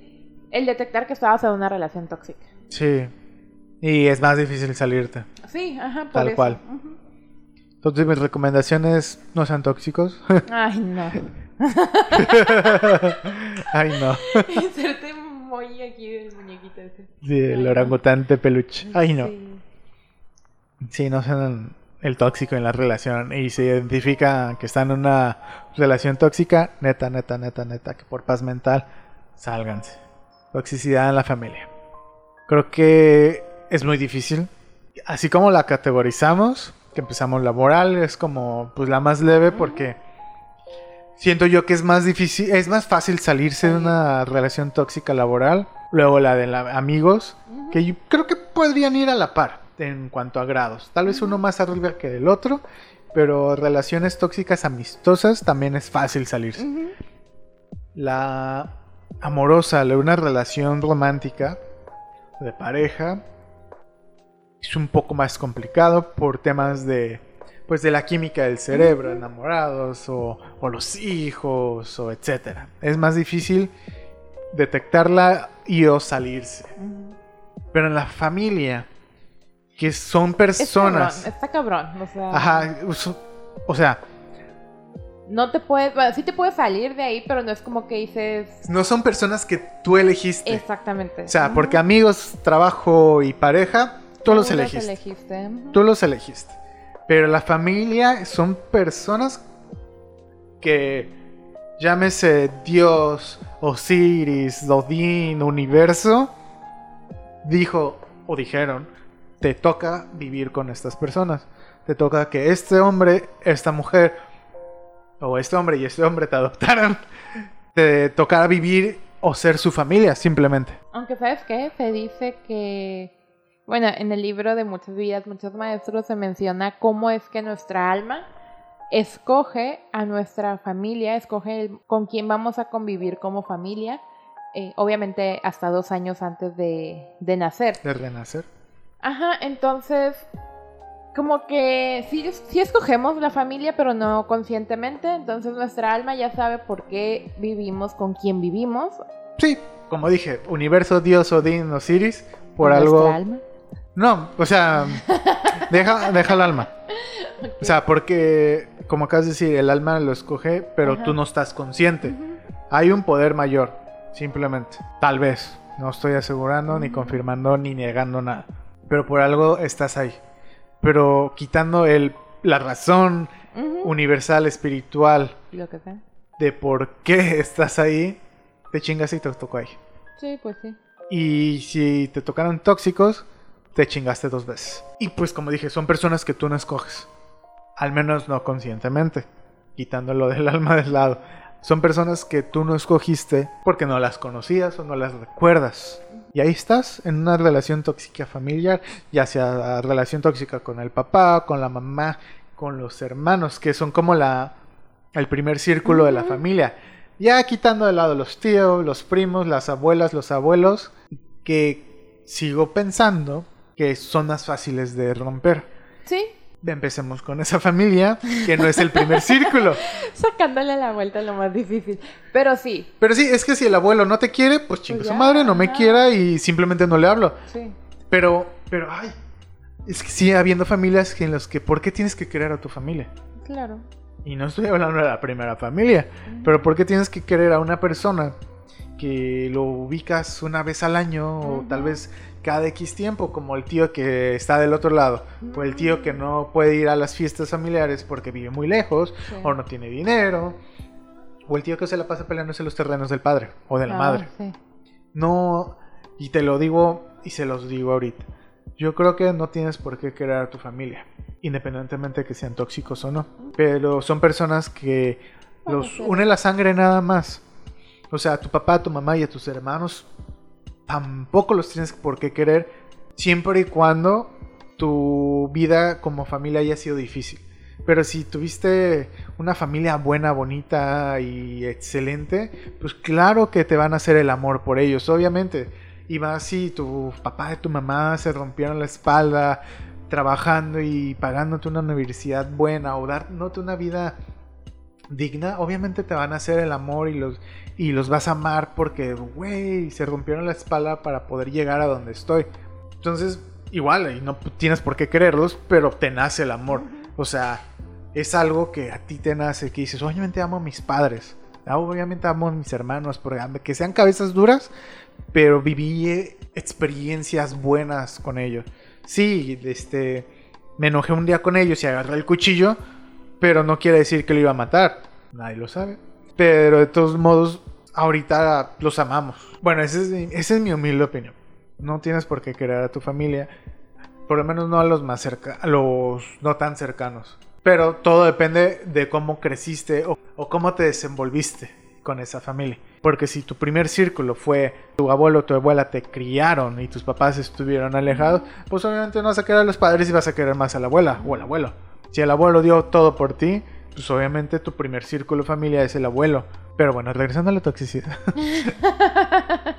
el detectar que estabas en una relación tóxica. Sí. Y es más difícil salirte. Sí, ajá, por Tal eso. cual. Entonces mis recomendaciones no sean tóxicos. Ay, no. Ay no. Inserte muy aquí del muñequito ese. Sí, el orangután de peluche. Ay no. Sí. Sí, no sean el tóxico en la relación. Y se identifica que están en una relación tóxica, neta, neta, neta, neta, que por paz mental, sálganse. Toxicidad en la familia. Creo que es muy difícil. Así como la categorizamos, que empezamos laboral, es como pues la más leve porque siento yo que es más difícil, es más fácil salirse de una relación tóxica laboral. Luego la de la- amigos, que yo creo que podrían ir a la par en cuanto a grados. Tal vez uno más arriba que del otro, pero relaciones tóxicas amistosas también es fácil salirse. La amorosa, la- una relación romántica de pareja es un poco más complicado por temas de pues de la química del cerebro, enamorados o, o los hijos o etcétera. Es más difícil detectarla y o salirse. Pero en la familia, que son personas. cabrón, está cabrón. O sea, Ajá, o sea, no te puedes, bueno, sí te puedes salir de ahí, pero no es como que dices no son personas que tú elegiste. exactamente. O sea, porque amigos, trabajo y pareja, tú los elegiste. Tú los elegiste. Pero la familia son personas que llámese Dios, Osiris, Odín, universo, dijo o dijeron, te toca vivir con estas personas. Te toca que este hombre, esta mujer, o este hombre y este hombre te adoptaran. Te tocará vivir o ser su familia, simplemente. Aunque sabes qué, se dice que, bueno, en el libro de muchas vidas, muchos maestros se menciona cómo es que nuestra alma escoge a nuestra familia, escoge el- con quién vamos a convivir como familia, eh, obviamente hasta dos años antes de, de nacer. De renacer. Ajá, entonces, como que sí, sí escogemos la familia, pero no conscientemente, entonces nuestra alma ya sabe por qué vivimos con quién vivimos. Sí, como dije, universo, Dios, Odín, Osiris, por algo. Nuestra alma. No, o sea, deja, deja el alma. O sea, porque, como acabas de decir, el alma lo escoge, pero Ajá. tú no estás consciente. Hay un poder mayor, simplemente. Tal vez. No estoy asegurando, ni Ujú. confirmando, ni negando nada. Pero por algo estás ahí. pero quitando el, la razón universal, espiritual, Lo que sea. de por qué estás ahí, te chingas y te tocó ahí. Sí, pues sí. Y si te tocaron tóxicos, te chingaste dos veces. Y pues como dije, son personas que tú no escoges. Al menos no conscientemente. Quitándolo del alma del lado. Son personas que tú no escogiste porque no las conocías o no las recuerdas. Y ahí estás en una relación tóxica familiar, ya sea relación tóxica con el papá, con la mamá, con los hermanos, que son como la el primer círculo de la familia. Ya quitando de lado los tíos, los primos, las abuelas, los abuelos, que sigo pensando que son más fáciles de romper. Sí, Empecemos con esa familia, que no es el primer círculo. sacándole la vuelta lo más difícil. Pero sí, Pero sí, es que si el abuelo no te quiere, pues chingue Pues su madre, no me ajá. quiera y simplemente no le hablo. sí. Pero, pero, ay, es que sigue habiendo familias en las que, ¿por qué tienes que querer a tu familia? Claro. Y no estoy hablando de la primera familia, pero ¿por qué tienes que querer a una persona que lo ubicas una vez al año o tal vez cada X tiempo, como el tío que está del otro lado, o el tío que no puede ir a las fiestas familiares porque vive muy lejos Sí. o no tiene dinero, o el tío que se la pasa peleándose los terrenos del padre o de la Ah, madre? sí. No, y te lo digo y se los digo ahorita. Yo creo que no tienes por qué querer a tu familia, independientemente de que sean tóxicos o no. Pero son personas que los une la sangre nada más. O sea, a tu papá, a tu mamá y a tus hermanos tampoco los tienes por qué querer, siempre y cuando tu vida como familia haya sido difícil. Pero si tuviste una familia buena, bonita y excelente, pues claro que te van a hacer el amor por ellos, obviamente. Y más si tu papá y tu mamá se rompieron la espalda trabajando y pagándote una universidad buena o dándote una vida digna, obviamente te van a hacer el amor y los, y los vas a amar porque, güey, se rompieron la espalda para poder llegar a donde estoy. Entonces, igual, y no tienes por qué quererlos, pero te nace el amor. O sea, es algo que a ti te nace, que dices, obviamente amo a mis padres, obviamente amo a mis hermanos, porque que sean cabezas duras, pero viví eh, experiencias buenas con ellos. Sí, este, me enojé un día con ellos y agarré el cuchillo, pero no quiere decir que lo iba a matar. Nadie lo sabe. Pero de todos modos, ahorita los amamos. Bueno, esa es, mi- humilde opinión. No tienes por qué querer a tu familia. Por lo menos no a los más cerca, a los no tan cercanos. Pero todo depende de cómo creciste o, o cómo te desenvolviste con esa familia. Porque si tu primer círculo fue tu abuelo o tu abuela te criaron y tus papás estuvieron alejados, pues obviamente no vas a querer a los padres y vas a querer más a la abuela o al abuelo. Si el abuelo dio todo por ti, pues obviamente tu primer círculo de familia es el abuelo. Pero bueno, regresando a la toxicidad.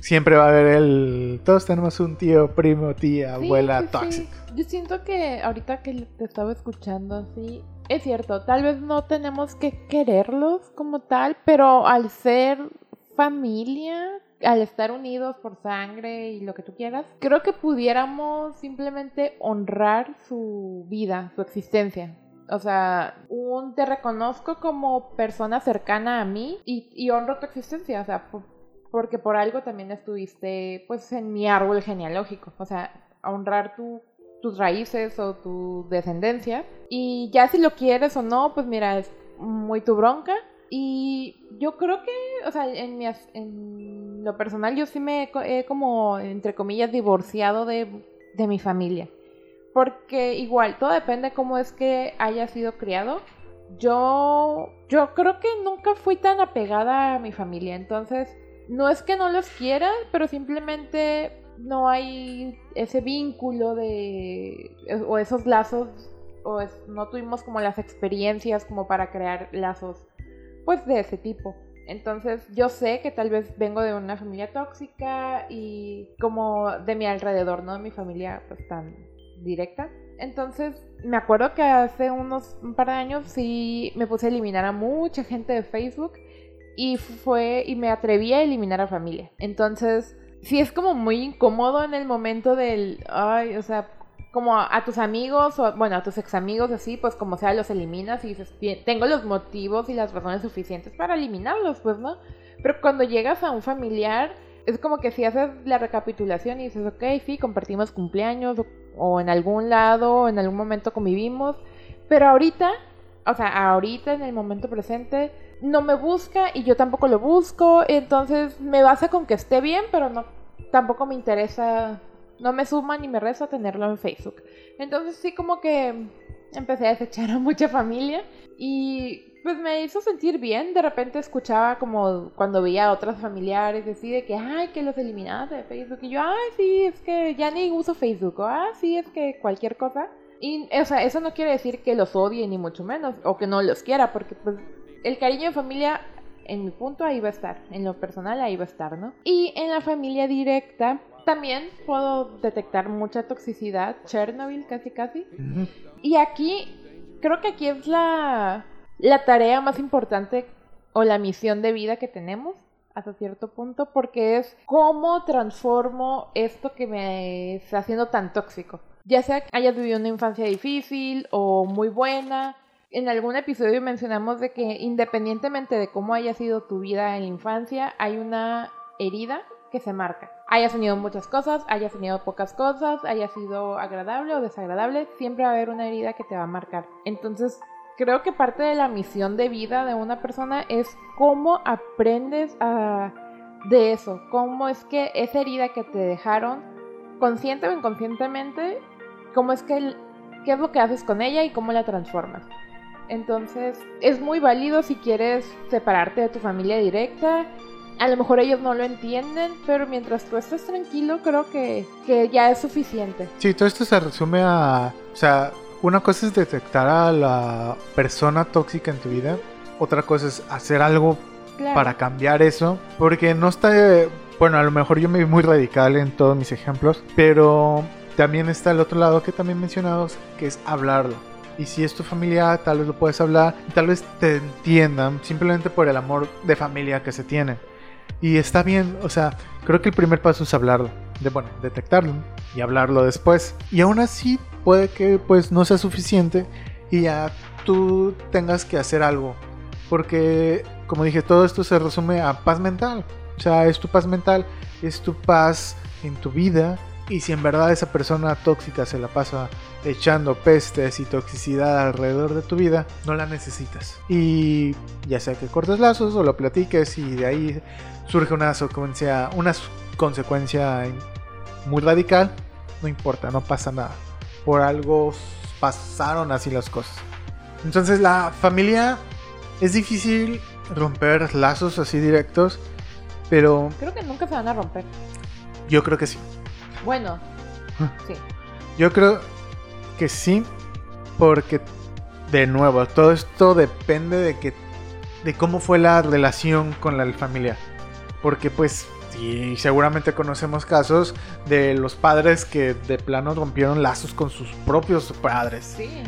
Siempre va a haber el... Todos tenemos un tío, primo, tía, Sí, abuela sí, sí. Yo siento que ahorita que te estaba escuchando así, es cierto, tal vez no tenemos que quererlos como tal, pero al ser familia, al estar unidos por sangre y lo que tú quieras, creo que pudiéramos simplemente honrar su vida, su existencia. O sea, un te reconozco como persona cercana a mí y, honro tu existencia. O sea, por- porque por algo también estuviste pues en mi árbol genealógico. O sea, honrar tu, tus raíces o tu descendencia. Y ya si lo quieres o no, pues mira, es muy tu bronca. Y yo creo que, o sea, en, mi en lo personal yo sí me he co- he como, entre comillas, divorciado de mi familia. Porque igual, todo depende cómo es que haya sido criado. Yo, yo creo que nunca fui tan apegada a mi familia. Entonces, no es que no los quiera, pero simplemente no hay ese vínculo de... o esos lazos, o es- no tuvimos como las experiencias como para crear lazos, pues de ese tipo. Entonces yo sé que tal vez vengo de una familia tóxica y como de mi alrededor, no de mi familia pues tan directa. Entonces me acuerdo que hace unos un par de años sí me puse a eliminar a mucha gente de Facebook y fue y me atreví a eliminar a familia. Entonces sí es como muy incómodo en el momento del, ay, o sea, como a, tus amigos o bueno, a tus ex amigos así, pues como sea los eliminas y dices, tengo los motivos y las razones suficientes para eliminarlos, pues, ¿no? Pero cuando llegas a un familiar es como que si haces la recapitulación y dices, ok, sí, compartimos cumpleaños, o en algún lado, o en algún momento convivimos, pero ahorita, o sea, ahorita en el momento presente, no me busca y yo tampoco lo busco, entonces me basa con que esté bien, pero no, tampoco me interesa, no me suma ni me resta tenerlo en Facebook. Entonces sí como que empecé a desechar a mucha familia y pues me hizo sentir bien. De repente escuchaba como cuando veía a otras familiares decir de que, ay, que los eliminaste de Facebook. Y yo, ay, sí, es que ya ni uso Facebook. O, ah, sí, es que cualquier cosa. Y, o sea, eso no quiere decir que los odie ni mucho menos. O que no los quiera, porque pues el cariño de familia, en mi punto, ahí va a estar. En lo personal, ahí va a estar, ¿no? Y en la familia directa, también puedo detectar mucha toxicidad. Chernobyl, casi, casi. Y aquí, creo que aquí es la la tarea más importante o la misión de vida que tenemos hasta cierto punto porque es cómo transformo esto que me está haciendo tan tóxico. Ya sea que hayas vivido una infancia difícil o muy buena. En algún episodio mencionamos de que independientemente de cómo haya sido tu vida en la infancia, hay una herida que se marca. Hayas tenido muchas cosas, hayas tenido pocas cosas, haya sido agradable o desagradable, siempre va a haber una herida que te va a marcar. Entonces, creo que parte de la misión de vida de una persona es cómo aprendes a, de eso, cómo es que esa herida que te dejaron, consciente o inconscientemente, cómo es que, qué es lo que haces con ella y cómo la transformas. Entonces, es muy válido si quieres separarte de tu familia directa. A lo mejor ellos no lo entienden, pero mientras tú estés tranquilo, creo que, que ya es suficiente. Sí, todo esto se resume a, o sea, una cosa es detectar a la persona tóxica en tu vida, otra cosa es hacer algo para cambiar eso, porque no está, bueno, a lo mejor yo me vi muy radical en todos mis ejemplos, pero también está el otro lado que también mencionamos, que es hablarlo. Y si es tu familia, tal vez lo puedes hablar, tal vez te entiendan simplemente por el amor de familia que se tiene. Y está bien, o sea, creo que el primer paso es hablarlo, de bueno, detectarlo y hablarlo después. Y aún así puede que pues no sea suficiente y ya tú tengas que hacer algo. Porque, como dije, todo esto se resume a paz mental. O sea, es tu paz mental, es tu paz en tu vida. Y si en verdad esa persona tóxica se la pasa echando pestes y toxicidad alrededor de tu vida, no la necesitas. Y ya sea que cortes lazos o lo platiques y de ahí surge una una consecuencia muy radical, no importa, no pasa nada por algo pasaron así las cosas. Entonces la familia es difícil romper lazos así directos, pero... Creo que nunca se van a romper. Yo creo que sí. Bueno, sí. Yo creo que sí, porque de nuevo, todo esto depende de que de cómo fue la relación con la familia. Porque pues y seguramente conocemos casos de los padres que de plano rompieron lazos con sus propios padres. Sí.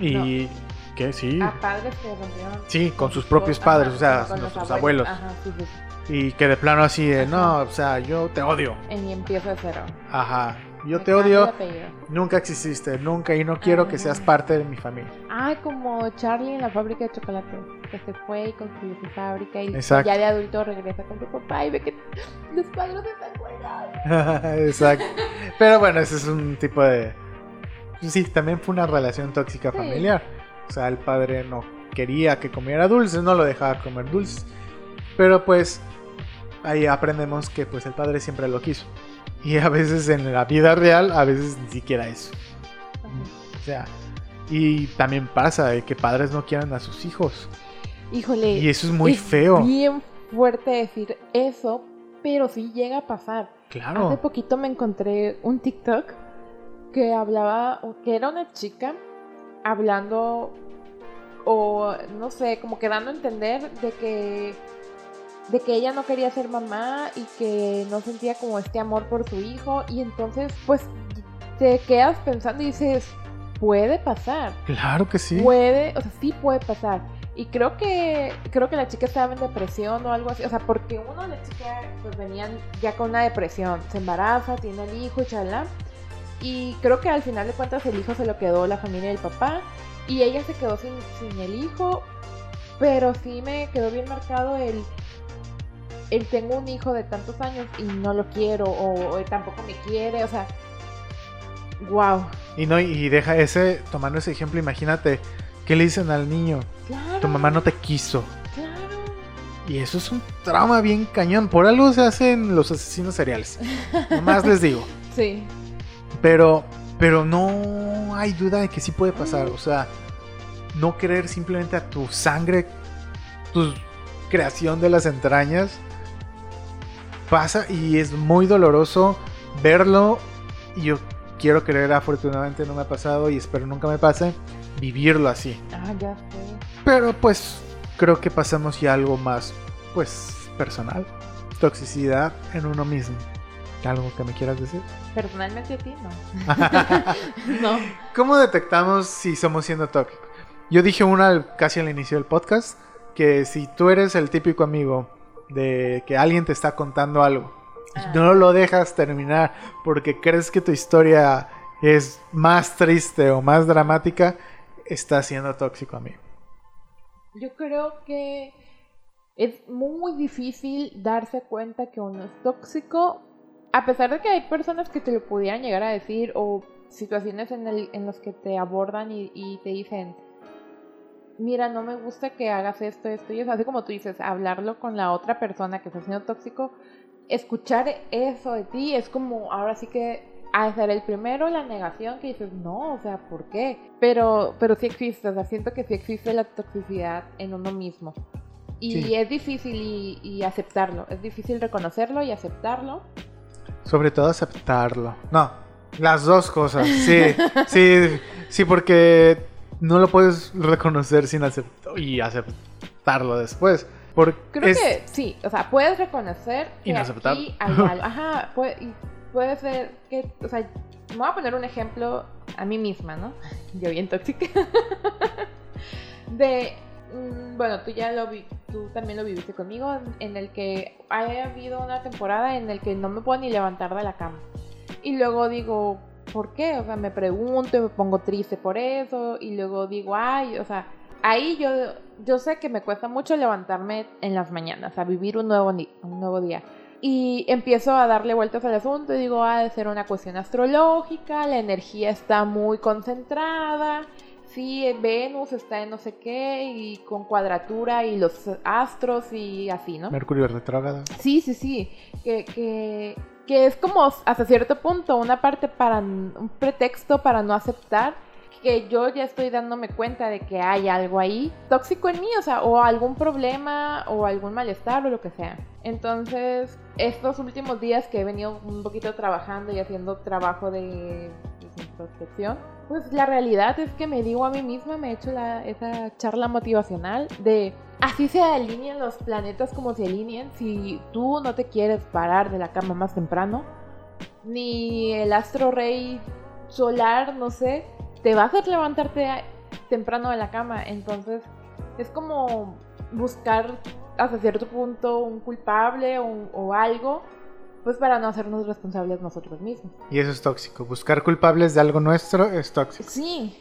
Y que sí. A padres que rompieron. Sí, con sus propios padres, o sea, con nuestros abuelos. Ajá, sí, sí. Y que de plano así, de, no, o sea, yo te odio. Y empiezo de cero. Ajá. Yo te odio. Nunca exististe, nunca, y no quiero que seas parte de mi familia. Ah, como Charlie en la fábrica de chocolate, que se fue y construyó su fábrica y ya de adulto regresa con su papá y ve que los padres están colgados. Exacto. Pero bueno, ese es un tipo de... Sí, también fue una relación tóxica familiar. O sea, el padre no quería que comiera dulces, no lo dejaba comer dulces. Pero pues ahí aprendemos que pues el padre siempre lo quiso. Y a veces en la vida real, a veces ni siquiera eso. O sea, y también pasa de que padres no quieran a sus hijos. Híjole. Y eso es muy feo. Bien fuerte decir eso, pero sí llega a pasar. Claro. Hace poquito me encontré un TikTok que hablaba, que era una chica hablando, o no sé, como que dando a entender de que de que ella no quería ser mamá y que no sentía como este amor por su hijo y entonces pues te quedas pensando y dices, puede pasar. Claro que sí. Puede, o sea, sí puede pasar. Y creo que creo que la chica estaba en depresión o algo así, o sea, porque uno de las chicas pues venían ya con una depresión, se embaraza, tiene el hijo y chala. Y creo que al final de cuentas el hijo se lo quedó la familia del papá y ella se quedó sin, sin el hijo, pero sí me quedó bien marcado el él tengo un hijo de tantos años y no lo quiero o, tampoco me quiere, o sea, Wow. Y no, y deja ese, tomando ese ejemplo, imagínate, ¿qué le dicen al niño? Claro. Tu mamá no te quiso. Claro. Y eso es un trauma bien cañón. Por algo se hacen los asesinos seriales. Nomás les digo. Sí. Pero, pero no hay duda de que sí puede pasar. O sea, no creer simplemente a tu sangre, tu creación de las entrañas. Pasa y es muy doloroso verlo. Y yo quiero creer, afortunadamente no me ha pasado y espero nunca me pase, vivirlo así. Ah, ya. Pero pues creo que pasamos ya algo más, pues, personal. Toxicidad en uno mismo. ¿Algo que me quieras decir? Personalmente a ti no. no. ¿Cómo detectamos si somos siendo tóxicos? Yo dije una casi al inicio del podcast, que si tú eres el típico amigo de que alguien te está contando algo Ah. y no lo dejas terminar porque crees que tu historia es más triste o más dramática, estás siendo tóxico amigo. Yo creo que es muy difícil darse cuenta que uno es tóxico, a pesar de que hay personas que te lo pudieran llegar a decir o situaciones en, el, en las que te abordan y, y te dicen, mira, no me gusta que hagas esto, esto y eso, así como tú dices, hablarlo con la otra persona que está siendo tóxico, escuchar eso de ti es como, ahora sí que hacer el primero la negación que dices, no, o sea, ¿por qué? Pero, pero sí existe, o sea, siento que sí existe la toxicidad en uno mismo. Y Sí. es difícil y, y aceptarlo, es difícil reconocerlo y aceptarlo. Sobre todo aceptarlo. No, las dos cosas. Sí, sí, sí, porque no lo puedes reconocer sin aceptarlo y aceptarlo después. Porque Creo es- que sí, o sea, puedes reconocer que aquí hay algo. Ajá, puede, y puede ser que, o sea, me voy a poner un ejemplo a mí misma, ¿no? Yo bien tóxica. De, mm, bueno, tú ya lo vi, tú también lo viviste conmigo, en el que ha habido una temporada en el que no me puedo ni levantar de la cama. Y luego digo, ¿por qué? O sea, me pregunto y me pongo triste por eso. Y luego digo, ay, o sea, ahí yo, yo sé que me cuesta mucho levantarme en las mañanas, a vivir un nuevo, un nuevo día. Y empiezo a darle vueltas al asunto y digo, ah, de ser una cuestión astrológica, la energía está muy concentrada, sí, Venus está en no sé qué, y con cuadratura y los astros y así, ¿no? Mercurio retrógrado. Sí, sí, sí. Que, que, que es como hasta cierto punto una parte para un pretexto para no aceptar que yo ya estoy dándome cuenta de que hay algo ahí tóxico en mí, o sea, o algún problema o algún malestar o lo que sea. Entonces, estos últimos días que he venido un poquito trabajando y haciendo trabajo de pues, introspección, pues la realidad es que me digo a mí misma, me he hecho la- esa charla motivacional de así se alinean los planetas como se alinean. Si tú no te quieres parar de la cama más temprano, ni el astro rey solar, no sé, te va a hacer levantarte temprano de la cama. Entonces, es como buscar hasta cierto punto un culpable o algo, pues para no hacernos responsables nosotros mismos. Y eso es tóxico. Buscar culpables de algo nuestro es tóxico. Sí,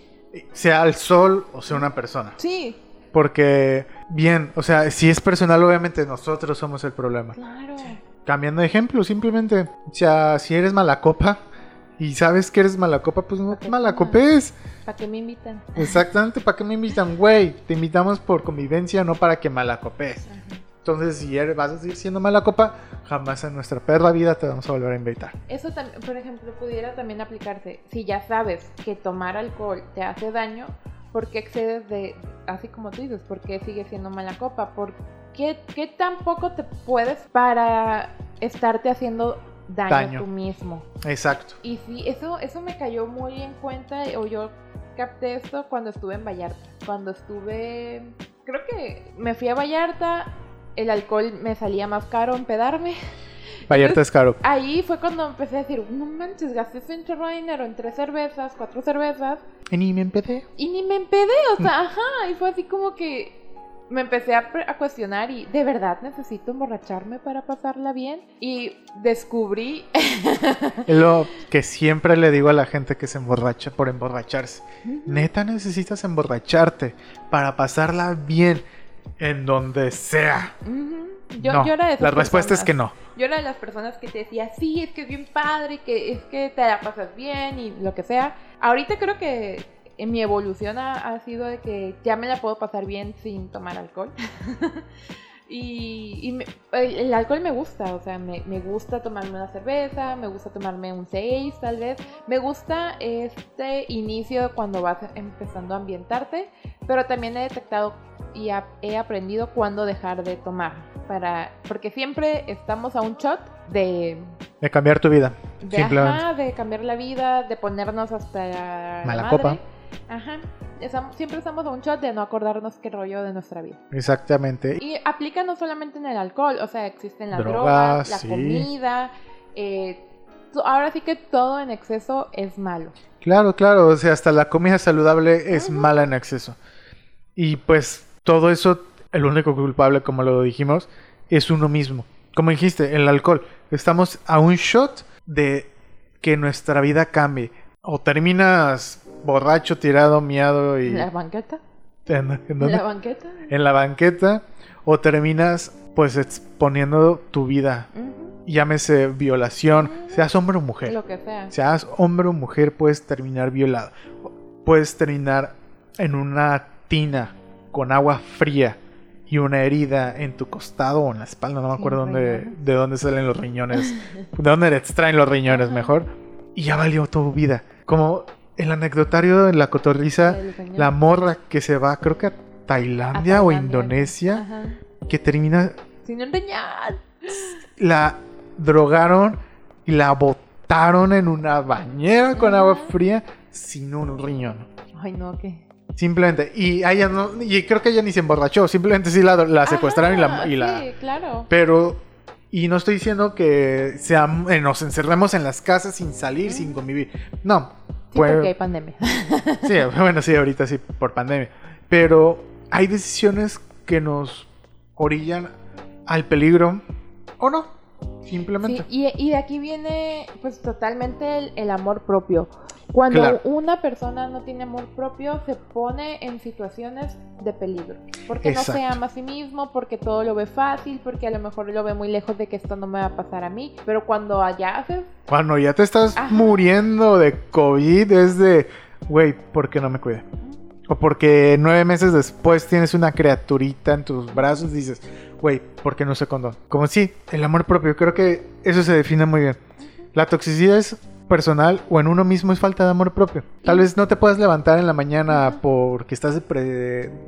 Sea el sol o sea una persona. sí, Porque, bien, o sea, si es personal, obviamente nosotros somos el problema. claro. Cambiando de ejemplo, simplemente. O sea, si eres mala copa y sabes que eres mala copa, pues no te malacopes. ¿Para qué me invitan? Exactamente, ¿para qué me invitan, güey? Te invitamos por convivencia, no para que malacopes. Ajá. Entonces, si eres, vas a seguir siendo mala copa, jamás en nuestra perra vida te vamos a volver a invitar. Eso también, por ejemplo, pudiera también aplicarse. Si ya sabes que tomar alcohol te hace daño, ¿por qué excedes de, así como tú dices, por qué sigue siendo mala copa? ¿Por qué, qué tan poco te puedes para estarte haciendo daño, Daño. tú mismo? Exacto. Y sí, eso, eso me cayó muy en cuenta, o yo capté esto cuando estuve en Vallarta. Cuando estuve, creo que me fui a Vallarta, el alcohol me salía más caro empedarme. Vallarta es caro. Ahí fue cuando empecé a decir, no manches, gasté un chorro de dinero en tres cervezas, cuatro cervezas, Y ni me empecé. y ni me empedé, o sea, ajá, y fue así como que me empecé a, cuestionar y de verdad necesito emborracharme para pasarla bien. Y descubrí, Es lo que siempre le digo a la gente que se emborracha por emborracharse. Neta necesitas emborracharte para pasarla bien en donde sea. Yo, no, yo era de esas la respuesta es que no. Yo era de las personas que te decía, sí, es que es bien padre, que es que te la pasas bien y lo que sea. Ahorita creo que en mi evolución ha, ha sido de que ya me la puedo pasar bien sin tomar alcohol. y y me- el, alcohol me gusta, o sea, me, me gusta tomarme una cerveza, me gusta tomarme un 6 tal vez. Me gusta este inicio cuando vas empezando a ambientarte, pero también he detectado y he aprendido cuándo dejar de tomar. Para, porque siempre estamos a un shot de, De cambiar tu vida. de, Simplemente. ajá, de cambiar la vida, de ponernos hasta la Mala madre. copa. Ajá. Estam- siempre estamos a un shot de no acordarnos qué rollo de nuestra vida. Exactamente. Y aplica no solamente en el alcohol, o sea, existen las Drogas, drogas, la sí. comida. eh, ahora sí que todo en exceso es malo. Claro, claro. O sea, hasta la comida saludable es Ujú. mala en exceso. Y pues todo eso, el único culpable, como lo dijimos, es uno mismo. Como dijiste, el alcohol. Estamos a un shot de que nuestra vida cambie. O terminas borracho, tirado, miado y... ¿En la banqueta? ¿En- en ¿En dónde? la banqueta? en la banqueta o terminas pues exponiendo tu vida. Llámese violación, seas hombre o mujer. Lo que sea. Seas hombre o mujer, puedes terminar violado. Puedes terminar en una tina con agua fría y una herida en tu costado o en la espalda. No me acuerdo dónde, de dónde salen los riñones. de dónde extraen los riñones mejor. Y ya valió tu vida. Como el anecdotario en la cotorriza, la morra que se va, creo que a Tailandia, A o. Indonesia, Ajá. que termina, Sin un riñón. la drogaron y la botaron en una bañera con agua fría sin un riñón. Ay, no, ¿qué? Simplemente, y ella no, y creo que ella ni se emborrachó, simplemente sí la, la secuestraron y la, y la- Sí, claro. Pero, y no estoy diciendo que seam- eh, nos encerremos en las casas sin salir, sin convivir. No. Sí, porque hay pandemia. Sí, bueno, sí, ahorita sí, por pandemia. Pero hay decisiones que nos orillan al peligro o no, simplemente. Sí, y, y de aquí viene pues totalmente el, el amor propio. Cuando Claro. una persona no tiene amor propio, se pone en situaciones de peligro. Porque no se Exacto. ama a sí mismo, porque todo lo ve fácil, porque a lo mejor lo ve muy lejos de que esto no me va a pasar a mí. Pero cuando allá haces, Cuando ya te estás Ajá. muriendo de COVID, es de, güey, ¿por qué no me cuide? O porque nueve meses después tienes una criaturita en tus brazos y dices, güey, ¿por qué no sé condón? Como sí, el amor propio, creo que eso se define muy bien. La toxicidad es personal o en uno mismo es falta de amor propio. Tal vez no te puedas levantar en la mañana porque estás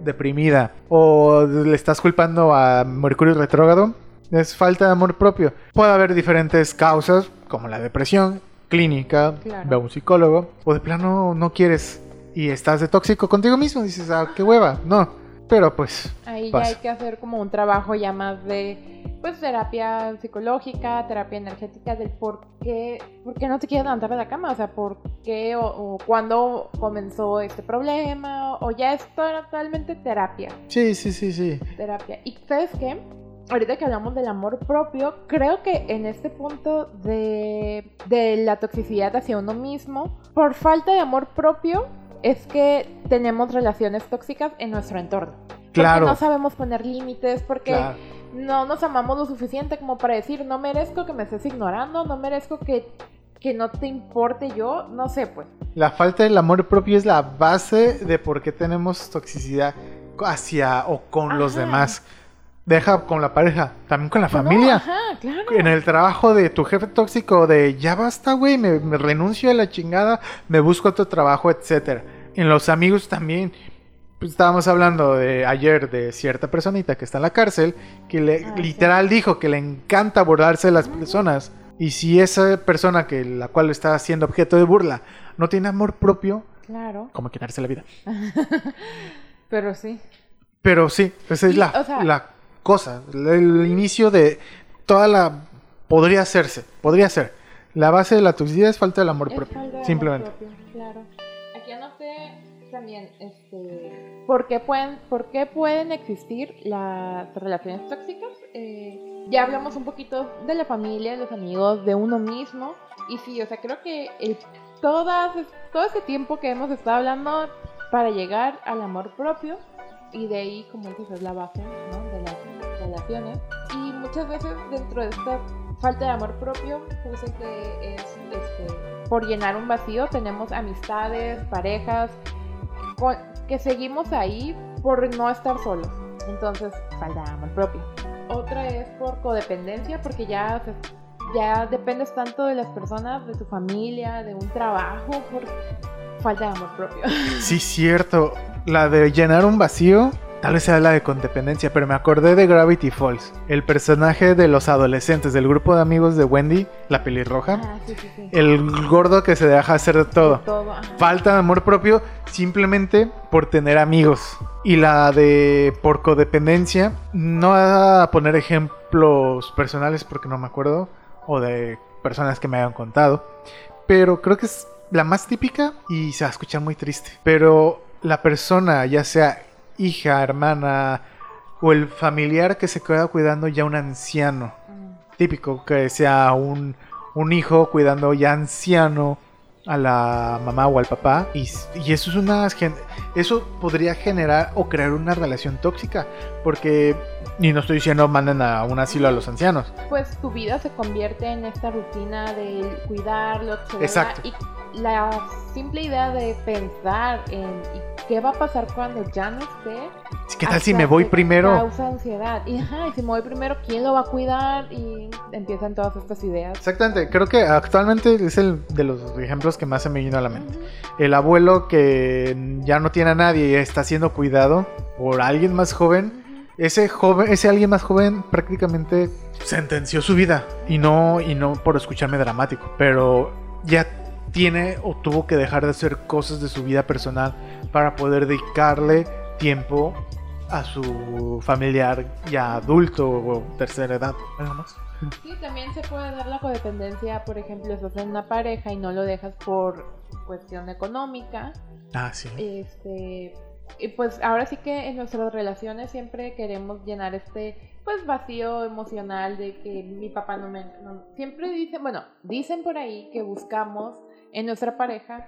deprimida o le estás culpando a Mercurio retrógrado. Es falta de amor propio. Puede haber diferentes causas como la depresión clínica, Claro. ve a un psicólogo o de plano no quieres y estás de tóxico contigo mismo. Dices, ah, qué hueva. No, pero pues ahí ya hay que hacer como un trabajo ya más de pues terapia psicológica, terapia energética del por qué, por qué no te quieres levantar de la cama, o sea, por qué o, o cuándo comenzó este problema, o ya es totalmente terapia. sí, sí, sí, sí. terapia. Y sabes qué? Ahorita que hablamos del amor propio, creo que en este punto de, de la toxicidad hacia uno mismo, por falta de amor propio, es que tenemos relaciones tóxicas en nuestro entorno. Claro. Porque no sabemos poner límites, porque Claro. No nos amamos lo suficiente como para decir, no merezco que me estés ignorando, no merezco que, que no te importe yo, no sé, pues. La falta del amor propio es la base de por qué tenemos toxicidad hacia o con los demás. Deja con la pareja, también con la No, familia. ajá, claro. En el trabajo de tu jefe tóxico, de ya basta, güey, me, me renuncio a la chingada, me busco otro trabajo, etcétera. En los amigos también. Pues estábamos hablando de ayer de cierta personita que está en la cárcel, que le, Ah, sí. literal dijo que le encanta burlarse de las personas. Y si esa persona que la cual está siendo objeto de burla no tiene amor propio, Claro, como quitarse la vida. pero sí. Pero sí, esa es la, o sea- la cosa, el, el inicio de toda la... Podría hacerse, podría ser. La base de la toxicidad es falta del amor propio, falta de amor simplemente. propio, claro. Aquí anoté también, este, ¿por qué pueden, por qué pueden existir las relaciones tóxicas? Eh, ya hablamos un poquito de la familia, de los amigos, de uno mismo. Y sí, o sea, creo que el, todas, todo este tiempo que hemos estado hablando para llegar al amor propio, y de ahí, como dices, es la base ¿no? de las relaciones. Y muchas veces dentro de esta falta de amor propio, que es este, por llenar un vacío, tenemos amistades, parejas, con- que seguimos ahí por no estar solos. Entonces, falta amor propio. Otra es por codependencia, porque ya, ya dependes tanto de las personas, de tu familia, de un trabajo, por falta de amor propio. Sí, cierto. La de llenar un vacío, tal vez sea la de condependencia, pero me acordé de Gravity Falls. El personaje de los adolescentes del grupo de amigos de Wendy, la pelirroja. Ah, sí, sí, sí. El gordo que se deja hacer de todo. Todo. Falta de amor propio simplemente por tener amigos. Y la de por codependencia, no voy a poner ejemplos personales porque no me acuerdo, o de personas que me hayan contado, pero creo que es la más típica y se va a escuchar muy triste. Pero la persona, ya sea hija, hermana o el familiar que se queda cuidando ya un anciano, Mm. típico que sea un, un hijo cuidando ya anciano a la mamá o al papá y, y eso es una eso podría generar o crear una relación tóxica porque y no estoy diciendo manden a un asilo a los ancianos Pues tu vida se convierte en esta rutina de cuidarlo, etcétera, Exacto. Y la simple idea de pensar en ¿y qué va a pasar cuando ya no esté. qué tal si me voy primero Causa ansiedad. Y, ajá, y si me voy primero, ¿quién lo va a cuidar? Y empiezan todas estas ideas. exactamente creo que actualmente es el de los ejemplos que más se me vino a la mente Ujú. el abuelo que ya no tiene a nadie y está siendo cuidado por alguien más joven ese joven, ese alguien más joven prácticamente sentenció su vida y no y no por escucharme dramático, pero ya tiene o tuvo que dejar de hacer cosas de su vida personal para poder dedicarle tiempo a su familiar ya adulto o tercera edad, nada más. Sí, también se puede dar la codependencia, por ejemplo, estás en una pareja y no lo dejas por cuestión económica. Ah, sí. Este, y pues ahora sí que en nuestras relaciones siempre queremos llenar este pues vacío emocional de que mi papá no me no- siempre dicen, bueno, dicen por ahí que buscamos en nuestra pareja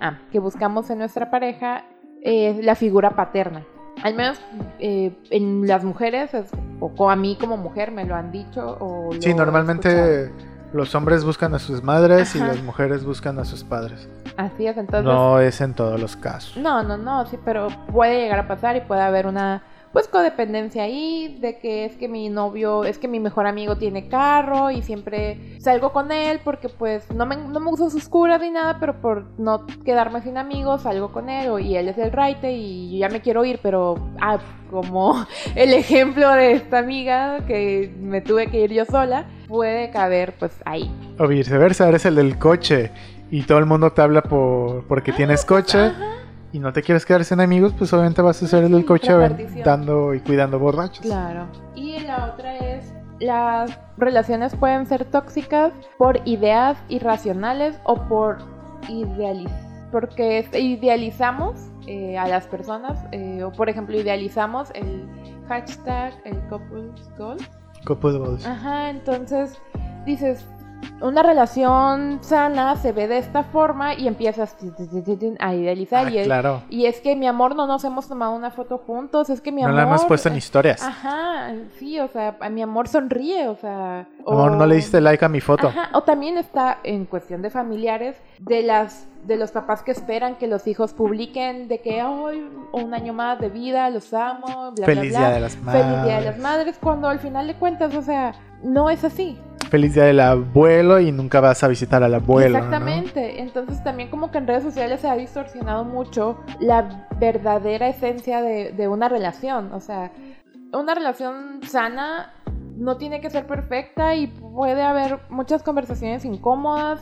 ah, que buscamos en nuestra pareja eh, la figura paterna. Al menos eh, en las mujeres, es- o a mí como mujer me lo han dicho. O Sí, normalmente los hombres buscan a sus madres y las mujeres buscan a sus padres. Así es, entonces. No es en todos los casos. No, no, no, sí, pero puede llegar a pasar y puede haber una, pues, codependencia ahí, de que es que mi novio, es que mi mejor amigo tiene carro y siempre salgo con él porque, pues, no me, no me gusta sus curas ni nada, pero por no quedarme sin amigos, salgo con él o- y él es el raite y yo ya me quiero ir, pero, ah, como el ejemplo de esta amiga que me tuve que ir yo sola, puede caber, pues, ahí. O viceversa, eres el del coche y todo el mundo te habla por porque tienes coche Ajá. Y no te quieres quedar sin amigos, pues obviamente vas a ser el del coche dando y cuidando borrachos. Claro. Y la otra es, las relaciones pueden ser tóxicas por ideas irracionales o por idealiz porque idealizamos eh, a las personas, eh, o por ejemplo idealizamos el hashtag, el couples goals. De bodas. Ajá, entonces dices, una relación sana se ve de esta forma y empiezas a idealizar Ah, y, es, claro. y es que mi amor no nos hemos tomado una foto juntos, es que mi No amor... la hemos puesto en eh, historias. Ajá, sí, o sea, a mi amor sonríe, o sea... Amor, no le diste like a mi foto. Ajá, o también está en cuestión de familiares, de las de los papás que esperan que los hijos publiquen de que hoy un año más de vida, los amo, bla, Feliz bla, Día bla. de las Madres. Feliz Día de las Madres, cuando al final de cuentas, o sea, no es así. Feliz Día del abuelo y nunca vas a visitar al abuelo. Exactamente. Entonces también como que en redes sociales se ha distorsionado mucho la verdadera esencia de una relación. O sea, una relación sana no tiene que ser perfecta y puede haber muchas conversaciones incómodas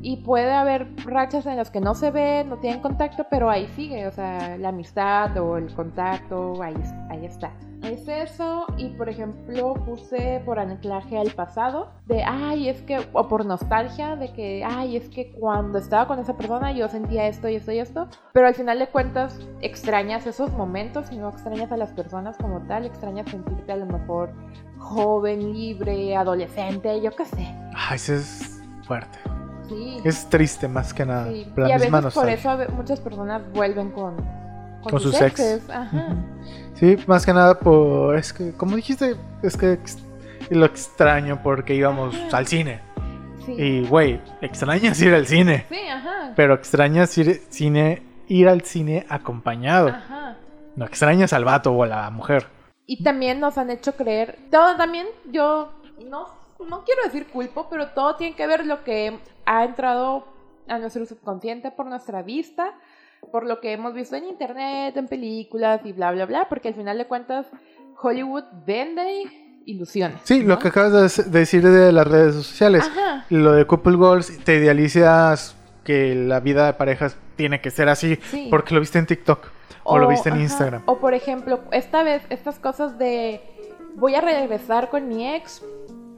y puede haber rachas en las que no se ve, no tienen contacto, pero ahí sigue, o sea, la amistad o el contacto, ahí, ahí está. Es eso, y por ejemplo puse por anclaje al pasado, de, ay, es que, o por nostalgia, de que, ay, es que cuando estaba con esa persona yo sentía esto y esto y esto, pero al final de cuentas extrañas esos momentos y no extrañas a las personas como tal, extrañas sentirte a lo mejor joven, libre, adolescente, yo qué sé. Ay, eso es fuerte. Sí. Es triste más que nada. Sí, La y a misma veces por eso muchas personas vuelven con, Con sus ex. exes. Ajá. Ujú. Sí, más que nada por... Es que, como dijiste, es que lo extraño porque íbamos Ajá. al cine. Sí. Y, güey, extrañas ir al cine. Sí, ajá. Pero extrañas ir, cine, ir al cine acompañado. Ajá. No extrañas al vato o a la mujer. Y también nos han hecho creer, todo también yo no, no quiero decir culpo, pero todo tiene que ver lo que ha entrado a nuestro subconsciente por nuestra vista, por lo que hemos visto en internet, en películas y bla, bla, bla, porque al final de cuentas Hollywood vende ilusiones. Sí, lo que acabas de decir de las redes sociales. Ajá. Lo de couple goals, te idealizas que la vida de parejas tiene que ser así Sí. porque lo viste en TikTok o, lo viste en ajá, Instagram. O por ejemplo, esta vez, estas cosas de voy a regresar con mi ex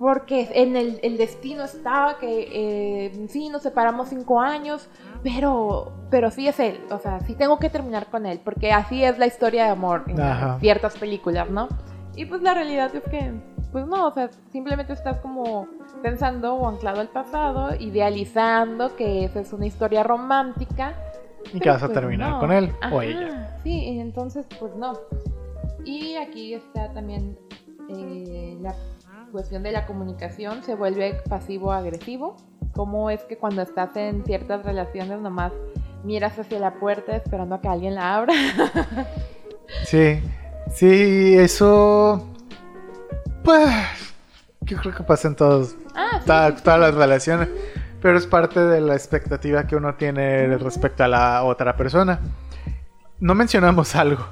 porque en el, el destino estaba que eh, sí, nos separamos cinco años, pero, pero sí es él, o sea, sí tengo que terminar con él, porque así es la historia de amor en Ajá. ciertas películas, ¿no? Y pues la realidad es que, pues no, o sea, simplemente estás como pensando o anclado al pasado, idealizando que esa es una historia romántica Y que vas a pues, terminar no. con él o ella. Sí, entonces pues no. Y aquí está también eh, la cuestión de la comunicación, se vuelve pasivo-agresivo. ¿Cómo es que cuando estás en ciertas relaciones nomás miras hacia la puerta esperando a que alguien la abra? Sí, sí, eso. Pues. Yo creo que pasa en todos, ah, todas las relaciones. Pero es parte de la expectativa que uno tiene respecto a la otra persona. No mencionamos algo.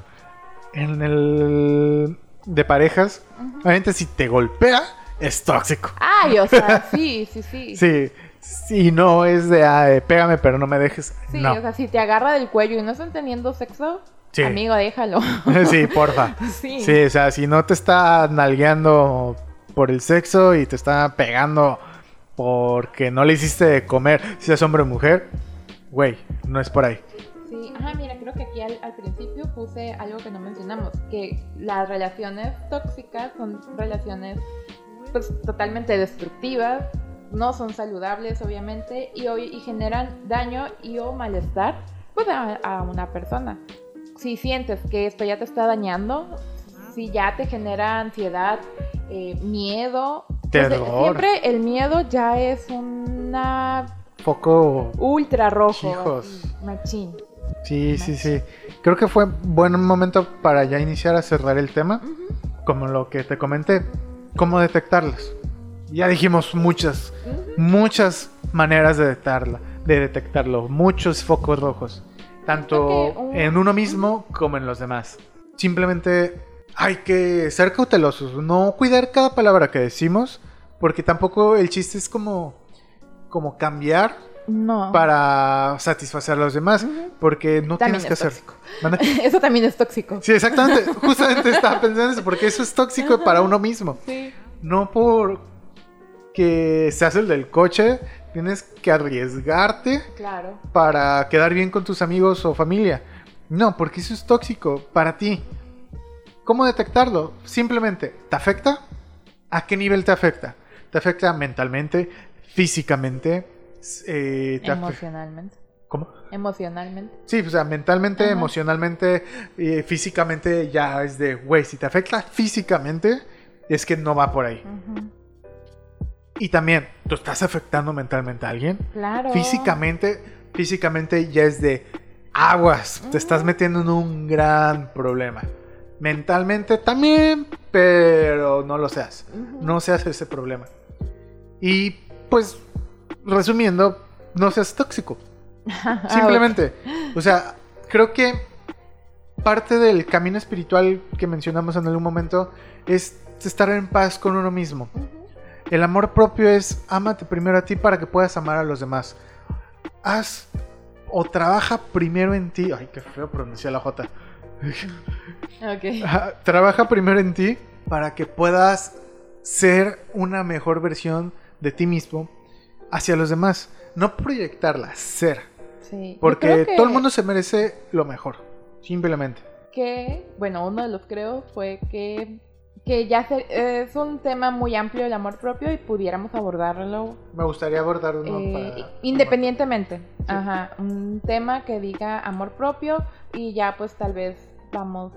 En el. de parejas, obviamente, si te golpea, es tóxico. Ay, o sea, sí, sí, sí. Sí, sí, no es de ah, eh, pégame, pero no me dejes. Sí, no. o sea, si te agarra del cuello y no están teniendo sexo, Sí. amigo, déjalo. sí, porfa. sí. Sí, o sea, si no te está nalgueando por el sexo y te está pegando porque no le hiciste de comer, si es hombre o mujer, güey, no es por ahí. Sí, ajá, mira, creo que aquí al, al principio puse algo que no mencionamos, que las relaciones tóxicas son relaciones pues totalmente destructivas, no son saludables obviamente y, generan daño y o malestar pues a, a una persona. Si sientes que esto ya te está dañando, si ya te genera ansiedad, eh, miedo, pues, Terror. siempre el miedo ya es una Poco. ultra rojo, así, machín. Sí, sí, sí. Creo que fue buen momento para ya iniciar a cerrar el tema, como lo que te comenté, cómo detectarlas. Ya dijimos muchas, muchas maneras de detectarla, de detectarlo, muchos focos rojos, tanto un- en uno mismo como en los demás. Simplemente hay que ser cautelosos, no cuidar cada palabra que decimos, porque tampoco el chiste es como, como cambiar No. para satisfacer a los demás, porque no También tienes que hacer. Eso también es tóxico. Sí, exactamente. Justamente estaba pensando en eso, porque eso es tóxico para uno mismo. Sí. No por que seas el del coche, tienes que arriesgarte Claro. para quedar bien con tus amigos o familia. No, porque eso es tóxico para ti. ¿Cómo detectarlo? Simplemente, ¿te afecta? ¿A qué nivel te afecta? ¿Te afecta mentalmente, físicamente? Eh, te Emocionalmente. ¿Cómo? Emocionalmente. Sí, o sea, mentalmente, Ajá. emocionalmente, eh, físicamente ya es de, güey, si te afecta físicamente, es que no va por ahí. Ujú. Y también, ¿tú estás afectando mentalmente a alguien? Claro. Físicamente, físicamente ya es de aguas, te estás metiendo en un gran problema. Mentalmente también, pero no lo seas. No seas ese problema. Y pues, resumiendo, no seas tóxico. Simplemente. O sea, creo que parte del camino espiritual que mencionamos en algún momento es estar en paz con uno mismo. El amor propio es ámate primero a ti para que puedas amar a los demás. Haz o trabaja primero en ti. Ay, qué feo pronunciar la J. Ok. Ajá, Trabaja primero en ti para que puedas ser una mejor versión de ti mismo hacia los demás. No proyectarla, ser. Sí. Porque que- todo el mundo se merece lo mejor. Simplemente. Que, bueno, uno de los creo fue que, que ya se- es un tema muy amplio el amor propio y pudiéramos abordarlo Me gustaría abordar uno eh, para... independientemente. Ajá. Un tema que diga amor propio y ya pues tal vez vamos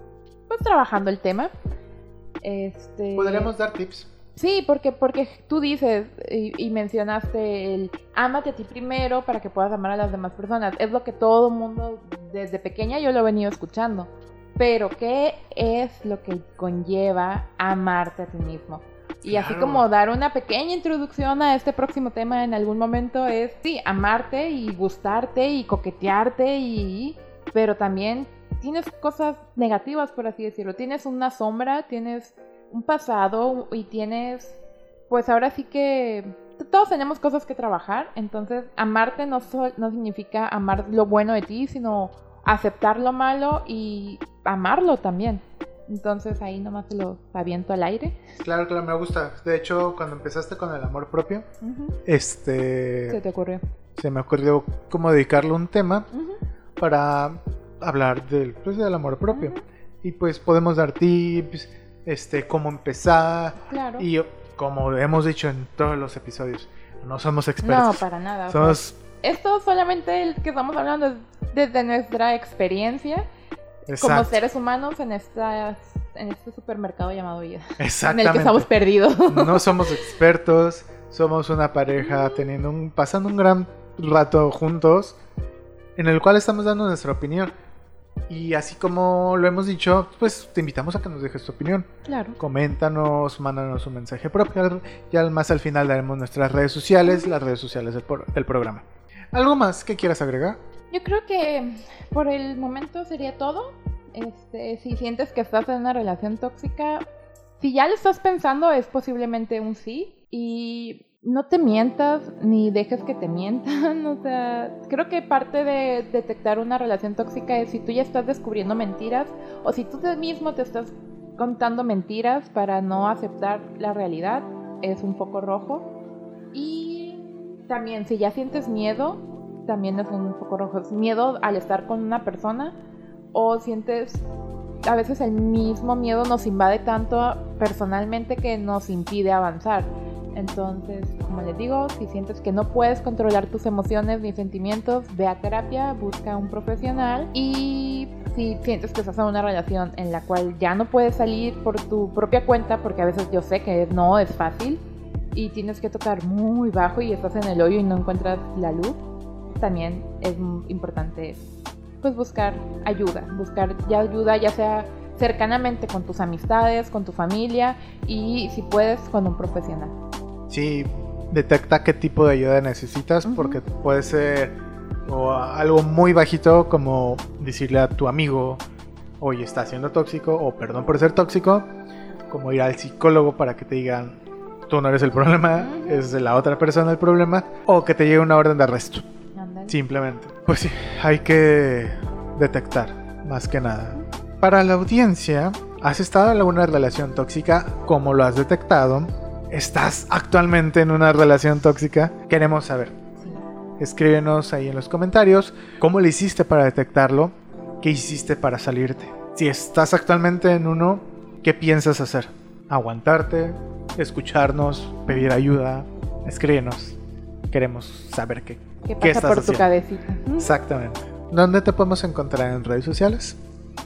pues trabajando el tema. Este. Podríamos dar tips. Sí, porque, porque tú dices y, y mencionaste el ámate a ti primero para que puedas amar a las demás personas. Es lo que todo mundo desde pequeña yo lo he venido escuchando. Pero ¿qué es lo que conlleva amarte a ti mismo? Y así Claro. como dar una pequeña introducción a este próximo tema en algún momento es, sí, amarte y gustarte y coquetearte y... Pero también tienes cosas negativas, por así decirlo. Tienes una sombra, tienes un pasado y tienes... Pues ahora sí que todos tenemos cosas que trabajar, entonces amarte no, sol- no significa amar lo bueno de ti, sino aceptar lo malo y amarlo también. Entonces ahí nomás lo aviento al aire. Claro, claro, me gusta. De hecho, cuando empezaste con el amor propio, este, Se te ocurrió. se me ocurrió cómo dedicarle un tema para hablar del, pues, del amor propio. Y pues podemos dar tips, este, cómo empezar. Claro. Y como hemos dicho en todos los episodios, no somos expertos. No, para nada. Somos esto solamente el que estamos hablando es desde nuestra experiencia como exacto, seres humanos en estas en este supermercado llamado vida. En el que exactamente. estamos perdidos. No somos expertos, somos una pareja teniendo un, pasando un gran rato juntos, en el cual estamos dando nuestra opinión. Y así como lo hemos dicho, pues te invitamos a que nos dejes tu opinión. Claro. Coméntanos, mándanos un mensaje propio. Ya más al final daremos nuestras redes sociales, las redes sociales del, por- del programa. ¿Algo más que quieras agregar? Yo creo que por el momento sería todo. Este, si sientes que estás en una relación tóxica, si ya lo estás pensando, es posiblemente un sí. Y no te mientas ni dejes que te mientan. O sea, creo que parte de detectar una relación tóxica es si tú ya estás descubriendo mentiras o si tú mismo te estás contando mentiras para no aceptar la realidad, es un foco rojo. Y también si ya sientes miedo, también es un foco rojo. Es miedo al estar con una persona o sientes a veces el mismo miedo nos invade tanto personalmente que nos impide avanzar. Entonces, como les digo, si sientes que no puedes controlar tus emociones ni sentimientos, ve a terapia, busca un profesional y si sientes que estás en una relación en la cual ya no puedes salir por tu propia cuenta, porque a veces yo sé que no es fácil y tienes que tocar muy bajo y estás en el hoyo y no encuentras la luz, también es importante pues buscar ayuda, buscar ya ayuda ya sea cercanamente con tus amistades, con tu familia y si puedes con un profesional. Sí, detecta qué tipo de ayuda necesitas porque puede ser o algo muy bajito como decirle a tu amigo, oye, está siendo tóxico o perdón por ser tóxico, como ir al psicólogo para que te digan, tú no eres el problema, es de la otra persona el problema, o que te llegue una orden de arresto. Simplemente. Pues sí, hay que detectar, más que nada. Para la audiencia, ¿has estado en alguna relación tóxica? ¿Cómo lo has detectado? ¿Estás actualmente en una relación tóxica? Queremos saber. Escríbenos ahí en los comentarios cómo le hiciste para detectarlo, qué hiciste para salirte. Si estás actualmente en uno, ¿qué piensas hacer? ¿Aguantarte? ¿Escucharnos? ¿Pedir ayuda? Escríbenos. Queremos saber qué. ¿Qué ¿Qué pasa estás por tu cabecita? Exactamente. ¿Dónde te podemos encontrar en redes sociales?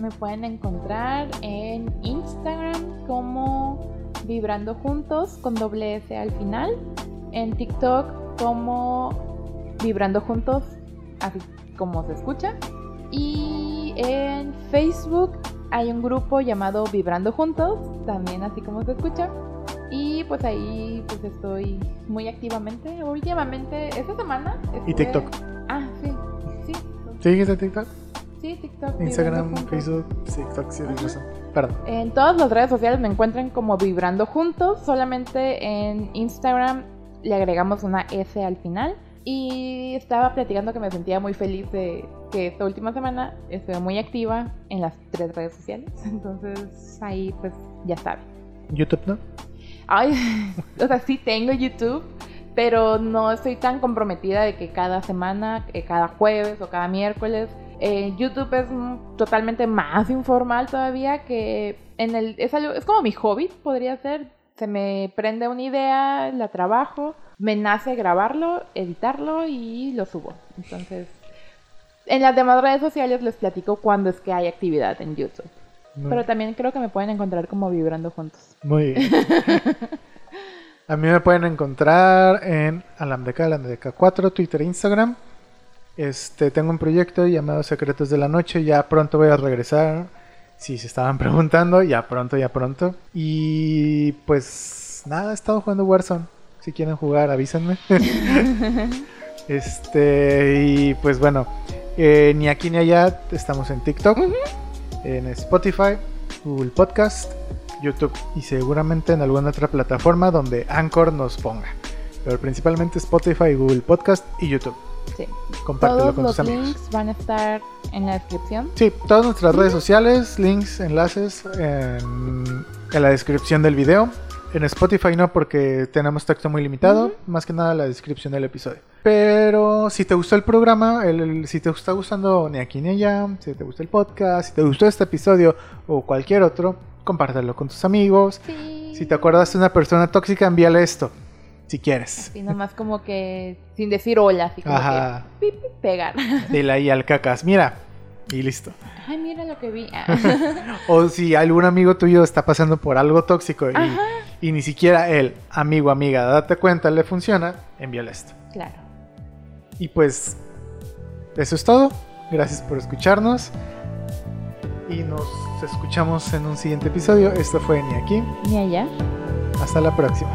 Me pueden encontrar en Instagram como Vibrando Juntos con doble S al final. En TikTok como Vibrando Juntos, así como se escucha. Y en Facebook hay un grupo llamado Vibrando Juntos, también así como se escucha. Y pues ahí pues estoy muy activamente. Últimamente, esta semana. Y TikTok. Ah, sí. Sí. ¿Sigues en TikTok? Sí, TikTok. Instagram. Facebook, TikTok, sí. Perdón. En todas las redes sociales me encuentran como Vibrando Juntos. Solamente en Instagram le agregamos una S al final. Y estaba platicando que me sentía muy feliz de que esta última semana estuve muy activa en las tres redes sociales. Entonces ahí pues ya saben. YouTube, ¿no? Ay, o sea, sí tengo YouTube, pero no estoy tan comprometida de que cada semana, que cada jueves o cada miércoles. eh, YouTube es totalmente más informal todavía que en el es algo es como mi hobby podría ser. Se me prende una idea, la trabajo, me nace grabarlo, editarlo y lo subo. Entonces, en las demás redes sociales les platico cuando es que hay actividad en YouTube. Muy, Pero también creo que me pueden encontrar como vibrando juntos. muy bien. A mí me pueden encontrar en Alamdeca, Alamdeca 4, Twitter e Instagram. Este, tengo un proyecto llamado Secretos de la Noche. Ya pronto voy a regresar. Si se estaban preguntando, ya pronto, ya pronto. Y pues nada, he estado jugando Warzone. Si quieren jugar, avísenme. este, y pues bueno, eh, ni aquí ni allá estamos en TikTok, en Spotify, Google Podcast, YouTube y seguramente en alguna otra plataforma donde Anchor nos ponga. Pero principalmente Spotify, Google Podcast y YouTube. Sí. Compártelo Todos con los tus amigos. links van a estar en la descripción. Sí, todas nuestras redes sociales, links, enlaces en, en la descripción del video. En Spotify no, porque tenemos texto muy limitado. Más que nada la descripción del episodio. Pero si te gustó el programa, el- el- si te está gustando ni aquí ni allá, si te gustó el podcast, si te gustó este episodio o cualquier otro, compártelo con tus amigos. Sí. Si te acuerdas de una persona tóxica, envíale esto. Si quieres. Y nomás como que sin decir hola, así como Ajá. que pi, pi, pegar. Dile ahí al cacas. Mira. Y listo. Ay, mira lo que vi. Ah. O si algún amigo tuyo está pasando por algo tóxico y, ni siquiera el amigo, amiga, date cuenta, le funciona, envíale esto. Claro. Y pues, eso es todo. Gracias por escucharnos. Y nos escuchamos en un siguiente episodio. Esto fue Ni aquí. Ni allá. Hasta la próxima.